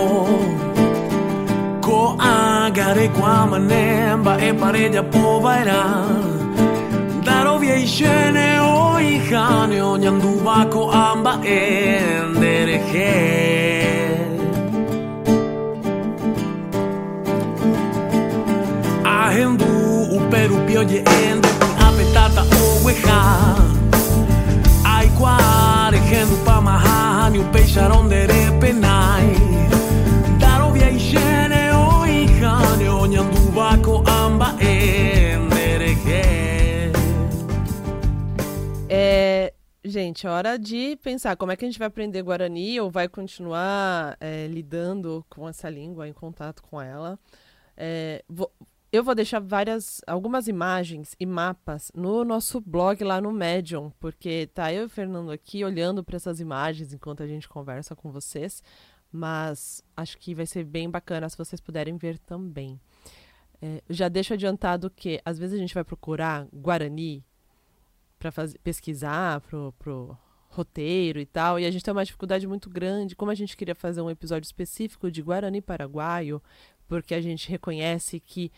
manemba e obie isiene o ihane oñandu bako amba endereje Ahendu uperu pioye ende apetata o hueja Ay cuare gendu pamaja ni upeixaron dere gente, é hora de pensar como é que a gente vai aprender Guarani ou vai continuar é, lidando com essa língua, em contato com ela. É, vou- eu vou deixar várias, algumas imagens e mapas no nosso blog lá no Medium, porque tá eu e o Fernando aqui olhando para essas imagens enquanto a gente conversa com vocês, mas acho que vai ser bem bacana se vocês puderem ver também. É, já deixo adiantado que às vezes a gente vai procurar Guarani para pesquisar pro, pro roteiro e tal, e a gente tem uma dificuldade muito grande, como a gente queria fazer um episódio específico de Guarani Paraguaio, porque a gente reconhece que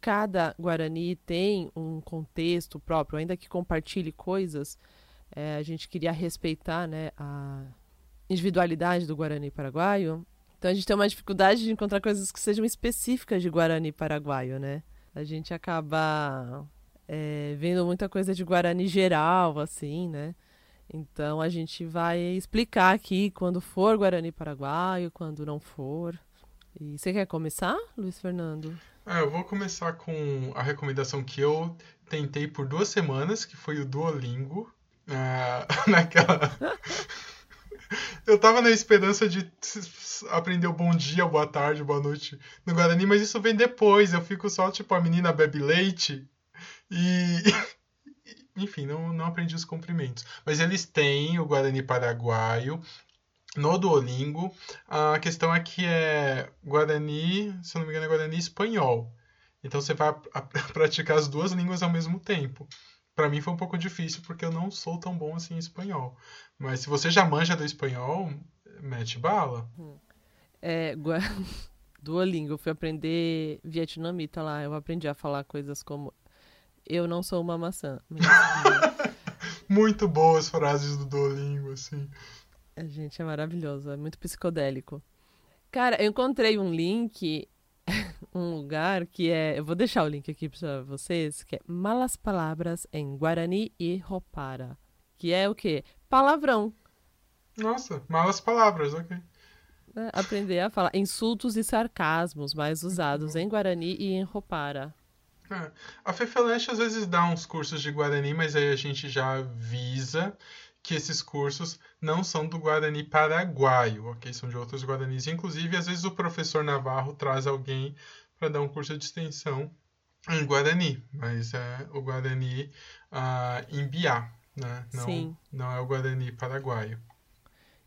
cada Guarani tem um contexto próprio, ainda que compartilhe coisas, é, a gente queria respeitar né, a individualidade do Guarani paraguaio. Então a gente tem uma dificuldade de encontrar coisas que sejam específicas de Guarani paraguaio, né? A gente acaba é, vendo muita coisa de Guarani geral, assim, né? Então a gente vai explicar aqui quando for Guarani paraguaio, quando não for. E você quer começar, Luiz Fernando? É, eu vou começar com a recomendação que eu tentei por duas semanas, que foi o Duolingo. Ah, naquela. Eu tava na esperança de aprender o bom dia, boa tarde, boa noite no Guarani, mas isso vem depois. Eu fico só tipo a menina bebe leite e. Enfim, não, não aprendi os cumprimentos. Mas eles têm o Guarani Paraguaio no Duolingo. A questão é que é Guarani, se não me engano, é Guarani espanhol. Então você vai praticar as duas línguas ao mesmo tempo. Para mim foi um pouco difícil porque eu não sou tão bom assim em espanhol. Mas se você já manja do espanhol, mete bala. É, Gua- Duolingo, eu fui aprender vietnamita lá. Eu aprendi a falar coisas como eu não sou uma maçã. Muito boas frases do Duolingo, assim. a gente é maravilhoso, é muito psicodélico. Cara, eu encontrei um link, um lugar que é. Eu vou deixar o link aqui para vocês, que é Malas Palavras em Guarani e Ropara. Que é o quê? Palavrão. Nossa, malas palavras, ok. né? Aprender a falar insultos e sarcasmos mais usados em Guarani e em Ropara. É. A Fefeleste às vezes dá uns cursos de Guarani, mas aí a gente já avisa que esses cursos não são do Guarani paraguaio, ok? São de outros Guaranis. Inclusive, às vezes o professor Navarro traz alguém para dar um curso de extensão em Guarani, mas é o Guarani ah, em Biá, né? Não, Sim. não é o Guarani paraguaio.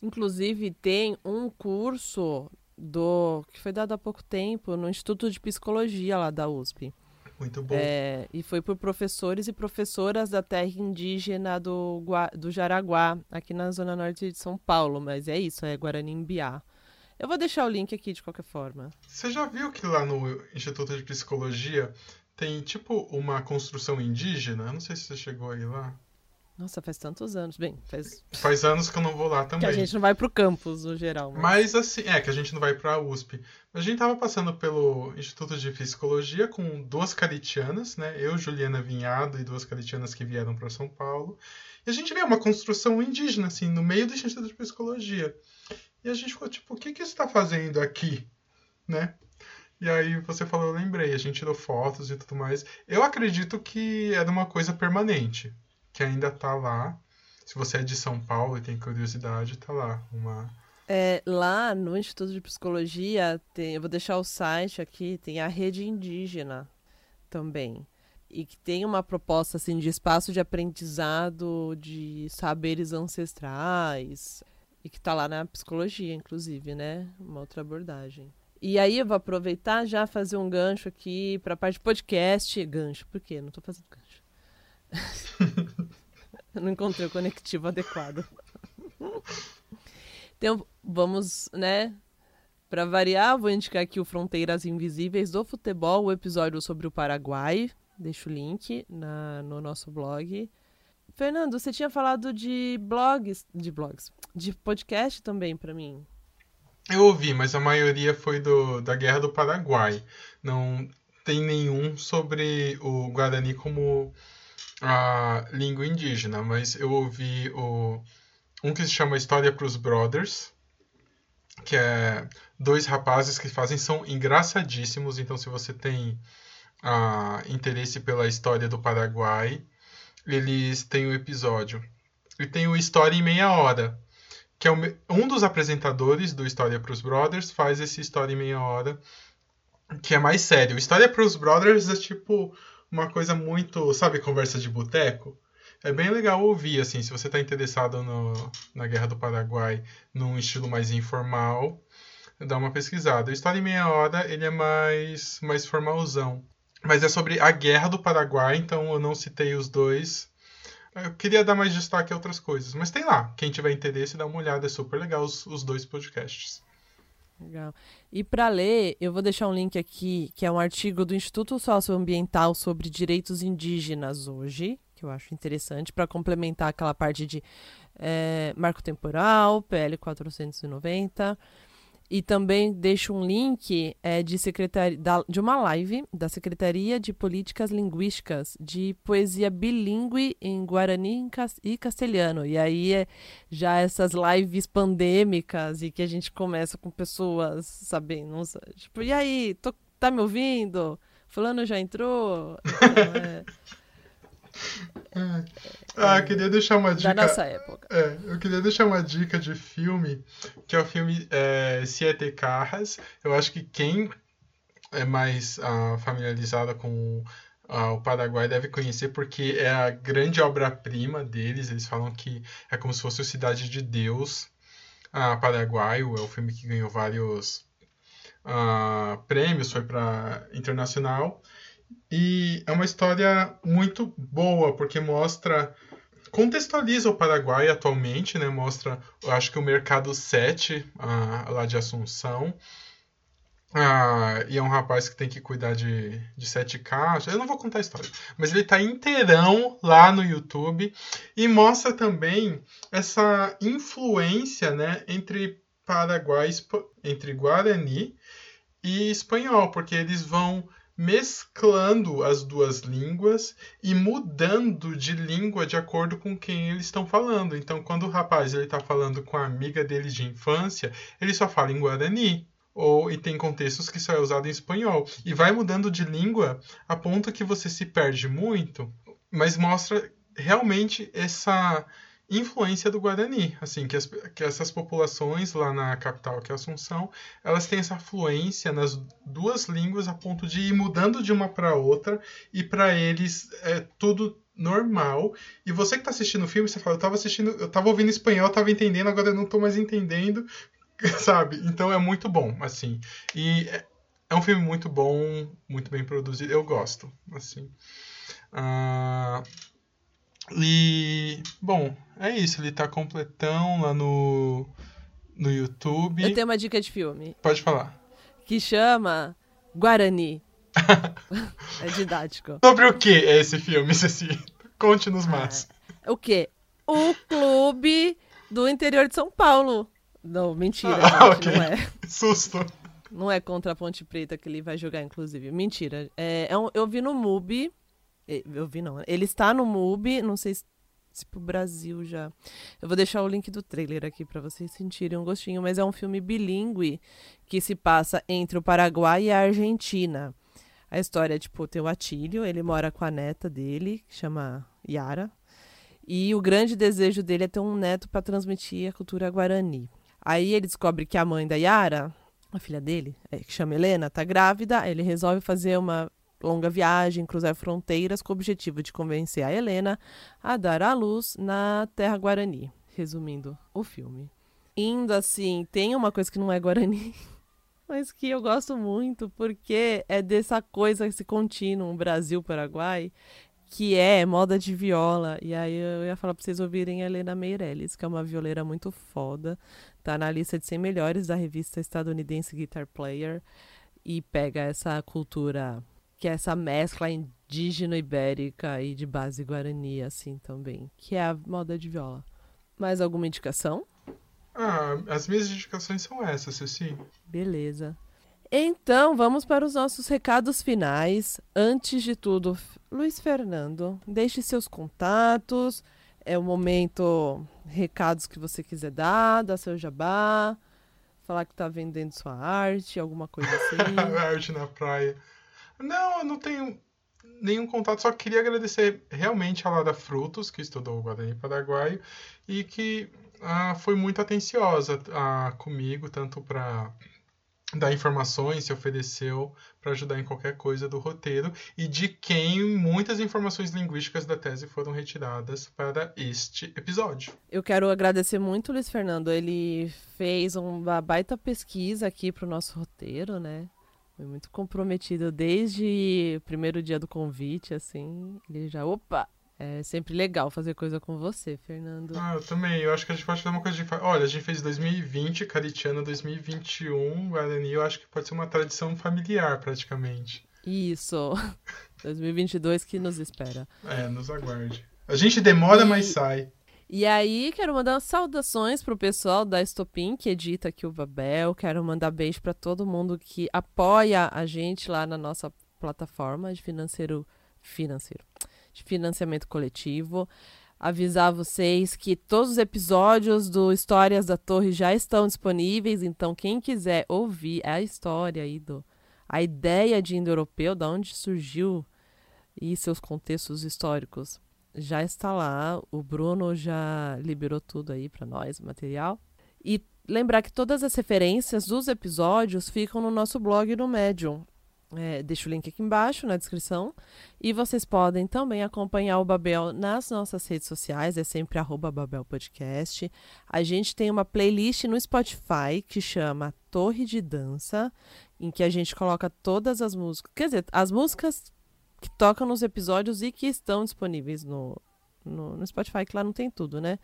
Inclusive, tem um curso do que foi dado há pouco tempo no Instituto de Psicologia lá da USP. Muito bom. É, e foi por professores e professoras da terra indígena do, do Jaraguá, aqui na zona norte de São Paulo. Mas é isso, é Guarani-Mbiá. Eu vou deixar o link aqui de qualquer forma. Você já viu que lá no Instituto de Psicologia tem tipo uma construção indígena? Eu não sei se você chegou aí lá. Nossa, faz tantos anos. Bem, faz Faz anos que eu não vou lá que também. a gente não vai pro campus no geral. Mas... Mas assim, é que a gente não vai pra USP. A gente tava passando pelo Instituto de Psicologia com duas caritianas, né? Eu, Juliana Vinhado e duas caritianas que vieram para São Paulo. E a gente vê uma construção indígena, assim, no meio do Instituto de Psicologia. E a gente ficou tipo, o que que isso tá fazendo aqui? Né? E aí você falou, eu lembrei, a gente tirou fotos e tudo mais. Eu acredito que era uma coisa permanente, que ainda tá lá. Se você é de São Paulo e tem curiosidade, tá lá. Uma, É, lá no Instituto de Psicologia, tem, eu vou deixar o site aqui, tem a rede indígena também. E que tem uma proposta assim, de espaço de aprendizado de saberes ancestrais. E que está lá na psicologia, inclusive, né? Uma outra abordagem. E aí eu vou aproveitar já fazer um gancho aqui para a parte de podcast. Gancho, por quê? Não estou fazendo gancho. eu não encontrei o conectivo adequado. Então, vamos, né? Para variar, vou indicar aqui o Fronteiras Invisíveis do Futebol, o episódio sobre o Paraguai. Deixo o link na, no nosso blog. Fernando, você tinha falado de blogs, de blogs, de podcast também para mim. Eu ouvi, mas a maioria foi do, da Guerra do Paraguai. Não, tem nenhum sobre o Guarani como a língua indígena, mas eu ouvi o, um que se chama História para os Brothers, que é dois rapazes que fazem, são engraçadíssimos, então se você tem uh, interesse pela história do Paraguai, eles têm o um episódio. E tem o História em Meia Hora, que é um dos apresentadores do História para os Brothers, faz esse História em Meia Hora, que é mais sério. História para os Brothers é tipo uma coisa muito, sabe, conversa de boteco. É bem legal ouvir, assim, se você está interessado no, na Guerra do Paraguai num estilo mais informal, dá uma pesquisada. O História em Meia Hora, ele é mais, mais formalzão. Mas é sobre a Guerra do Paraguai, então eu não citei os dois. Eu queria dar mais destaque a outras coisas. Mas tem lá. Quem tiver interesse, dá uma olhada. É super legal os, os dois podcasts. Legal. E para ler, eu vou deixar um link aqui, que é um artigo do Instituto Socioambiental sobre Direitos Indígenas hoje, que eu acho interessante, para complementar aquela parte de é, marco temporal, PL 490. E também deixo um link é, de, da, de uma live da Secretaria de Políticas Linguísticas de poesia bilíngue em Guarani e Castelhano. E aí é já essas lives pandêmicas e que a gente começa com pessoas sabendo, tipo, e aí, tô, tá me ouvindo? Fulano já entrou? Então, é... Ah, queria deixar uma dica. Da nossa época. É, eu queria deixar uma dica de filme, que é o filme é, Siete Carras. Eu acho que quem é mais uh, familiarizada com uh, o Paraguai deve conhecer, porque é a grande obra-prima deles. Eles falam que é como se fosse o Cidade de Deus uh, paraguaio. É o filme que ganhou vários prêmios, foi para internacional. E é uma história muito boa, porque mostra. Contextualiza o Paraguai atualmente, né? Mostra, acho que o mercado 7 ah, lá de Assunção. Ah, e é um rapaz que tem que cuidar de, de sete caixas. Eu não vou contar a história, mas ele está inteirão lá no YouTube e mostra também essa influência né, entre Paraguai, entre Guarani e espanhol, porque eles vão mesclando as duas línguas e mudando de língua de acordo com quem eles estão falando. Então, quando o rapaz ele está falando com a amiga dele de infância, ele só fala em guarani. Ou e tem contextos que só é usado em espanhol. E vai mudando de língua a ponto que você se perde muito, mas mostra realmente essa influência do Guarani, assim, que, as, que essas populações lá na capital, que é Assunção, elas têm essa fluência nas duas línguas a ponto de ir mudando de uma para outra e para eles é tudo normal. E você que está assistindo o filme, você fala, eu estava assistindo, eu estava ouvindo espanhol, estava entendendo, agora eu não estou mais entendendo, sabe? Então é muito bom, assim. E é, é um filme muito bom, muito bem produzido, eu gosto, assim. Uh, e, bom, é isso. Ele tá completão lá no, no YouTube. Eu tenho uma dica de filme. Pode falar. Que chama Guarani. é didático. Sobre o que é esse filme, Ceci? Conte-nos mais. Ah, o que? O clube do interior de São Paulo. Não, mentira, ah, gente, okay. não é. Susto. Não é contra a Ponte Preta que ele vai jogar, inclusive. Mentira. É, é um, eu vi no MUBI eu vi não. Ele está no MUBI, não sei se, pro Brasil já. Eu vou deixar o link do trailer aqui para vocês sentirem um gostinho, mas é um filme bilíngue que se passa entre o Paraguai e a Argentina. A história, tipo, tem o Atílio, ele mora com a neta dele, que chama Yara. E o grande desejo dele é ter um neto para transmitir a cultura guarani. Aí ele descobre que a mãe da Yara, a filha dele, é, que chama Helena, tá grávida. Ele resolve fazer uma longa viagem, cruzar fronteiras com o objetivo de convencer a Helena a dar à luz na terra guarani. Resumindo o filme. Indo assim, tem uma coisa que não é guarani, mas que eu gosto muito, porque é dessa coisa, esse contínuo Brasil-Paraguai, que é moda de viola. E aí eu ia falar pra vocês ouvirem a Helena Meirelles, que é uma violeira muito foda. Tá na lista de 100 melhores da revista estadunidense Guitar Player. E pega essa cultura que é essa mescla indígena ibérica e de base guarani, assim, também, que é a moda de viola. Mais alguma indicação? Ah, as minhas indicações são essas, Ceci. Beleza. Então, vamos para os nossos recados finais. Antes de tudo, Luiz Fernando, deixe seus contatos. É o momento, recados que você quiser dar, dar seu jabá, falar que está vendendo sua arte, alguma coisa assim. arte na praia. Não, eu não tenho nenhum contato, só queria agradecer realmente a Lada Frutos, que estudou o Guarani Paraguaio, e que ah, foi muito atenciosa ah, comigo, tanto para dar informações, se ofereceu para ajudar em qualquer coisa do roteiro, e de quem muitas informações linguísticas da tese foram retiradas para este episódio. Eu quero agradecer muito Foi muito comprometido desde o primeiro dia do convite, assim. Ele já, opa, é sempre legal fazer coisa com você, Fernando. Ah, eu também. Eu acho que a gente pode fazer uma coisa de. Olha, a gente fez 2020, Caritiano 2021, Guarani. Eu acho que pode ser uma tradição familiar, praticamente. Isso. 2022 que nos espera. É, nos aguarde. A gente demora, e... mas sai. E aí, quero mandar saudações pro pessoal da Estopim, que edita aqui o Babel. Quero mandar beijo para todo mundo que apoia a gente lá na nossa plataforma de financeiro financeiro, de financiamento coletivo. Avisar vocês que todos os episódios do Histórias da Torre já estão disponíveis, então quem quiser ouvir a história aí do a ideia de indo-europeu, da onde surgiu e seus contextos históricos, já está lá. O Bruno já liberou tudo aí para nós, o material. E lembrar que todas as referências dos episódios ficam no nosso blog no Medium. É, deixo o link aqui embaixo na descrição. E vocês podem também acompanhar o Babel nas nossas redes sociais, é sempre arroba Babel Podcast. A gente tem uma playlist no Spotify que chama Torre de Dança, em que a gente coloca todas as músicas. Quer dizer, as músicas que tocam nos episódios e que estão disponíveis no, no, no, Spotify, que lá não tem tudo, né?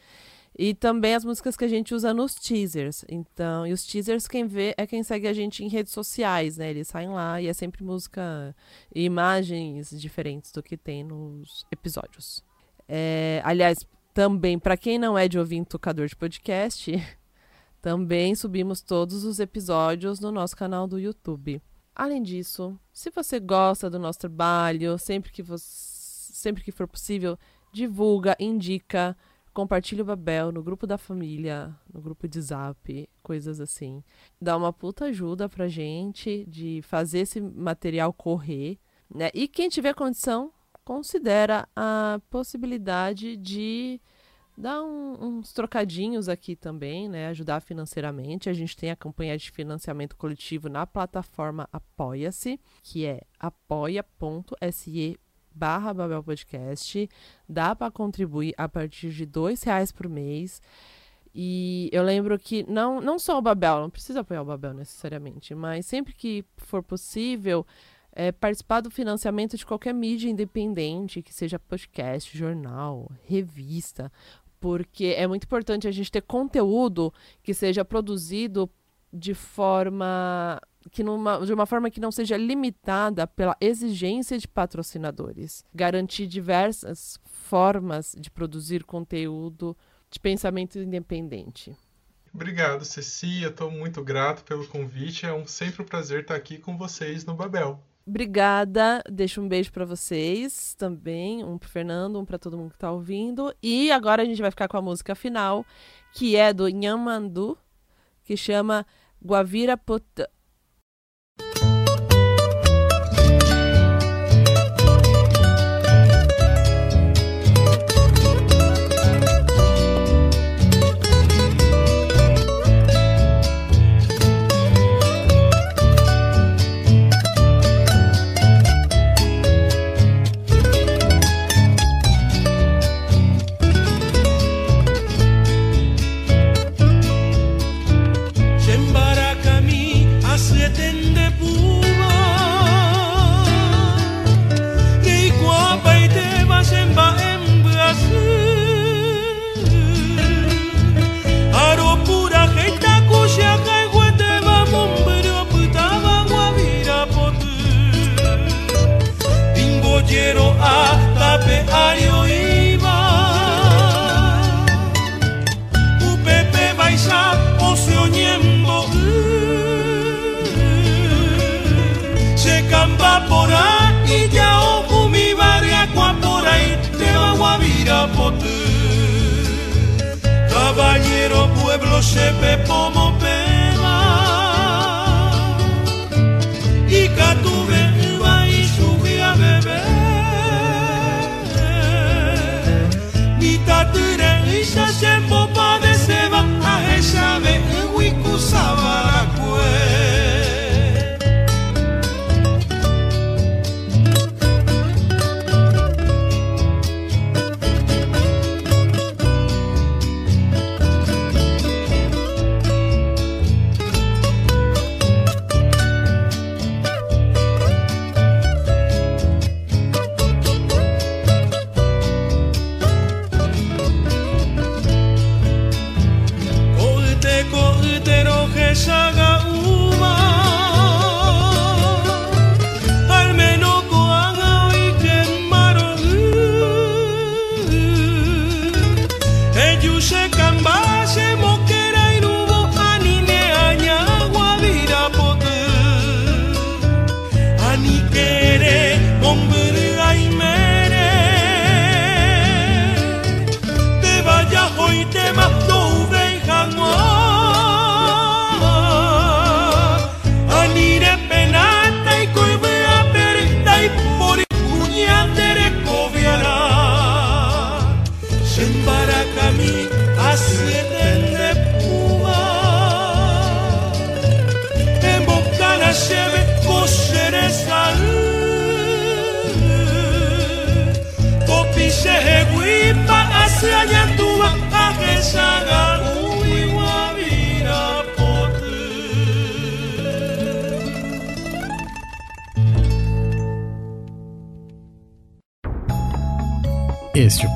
E também as músicas que a gente usa nos teasers. Então, e os teasers quem vê é quem segue a gente em redes sociais, né? Eles saem lá e é sempre música e imagens diferentes do que tem nos episódios. É, aliás, também, para quem não é de ouvir tocador de podcast, também subimos todos os episódios no nosso canal do YouTube. Além disso, se você gosta do nosso trabalho, sempre que, você, sempre que for possível, divulga, indica, compartilha o Babel no grupo da família, no grupo de zap, coisas assim. Dá uma puta ajuda pra gente de fazer esse material correr, né? E quem tiver condição, considera a possibilidade de dar um, uns trocadinhos aqui também, né? Ajudar financeiramente. A gente tem a campanha de financiamento coletivo na plataforma Apoia-se, que é apoia.se barra Babel Podcast. Dá para contribuir a partir de dois reais por mês. E eu lembro que não, não só o Babel, não precisa apoiar o Babel necessariamente, mas sempre que for possível, é, participar do financiamento de qualquer mídia independente, que seja podcast, jornal, revista, porque é muito importante a gente ter conteúdo que seja produzido de forma que numa, de uma forma que não seja limitada pela exigência de patrocinadores. Garantir diversas formas de produzir conteúdo de pensamento independente. Obrigado, Ceci. Eu estou muito grato pelo convite. É um, sempre um prazer estar aqui com vocês no Babel. Obrigada. Deixo um beijo para vocês também, um pro Fernando, um para todo mundo que tá ouvindo. E agora a gente vai ficar com a música final, que é do Nhamandu, que chama Guavira Potã.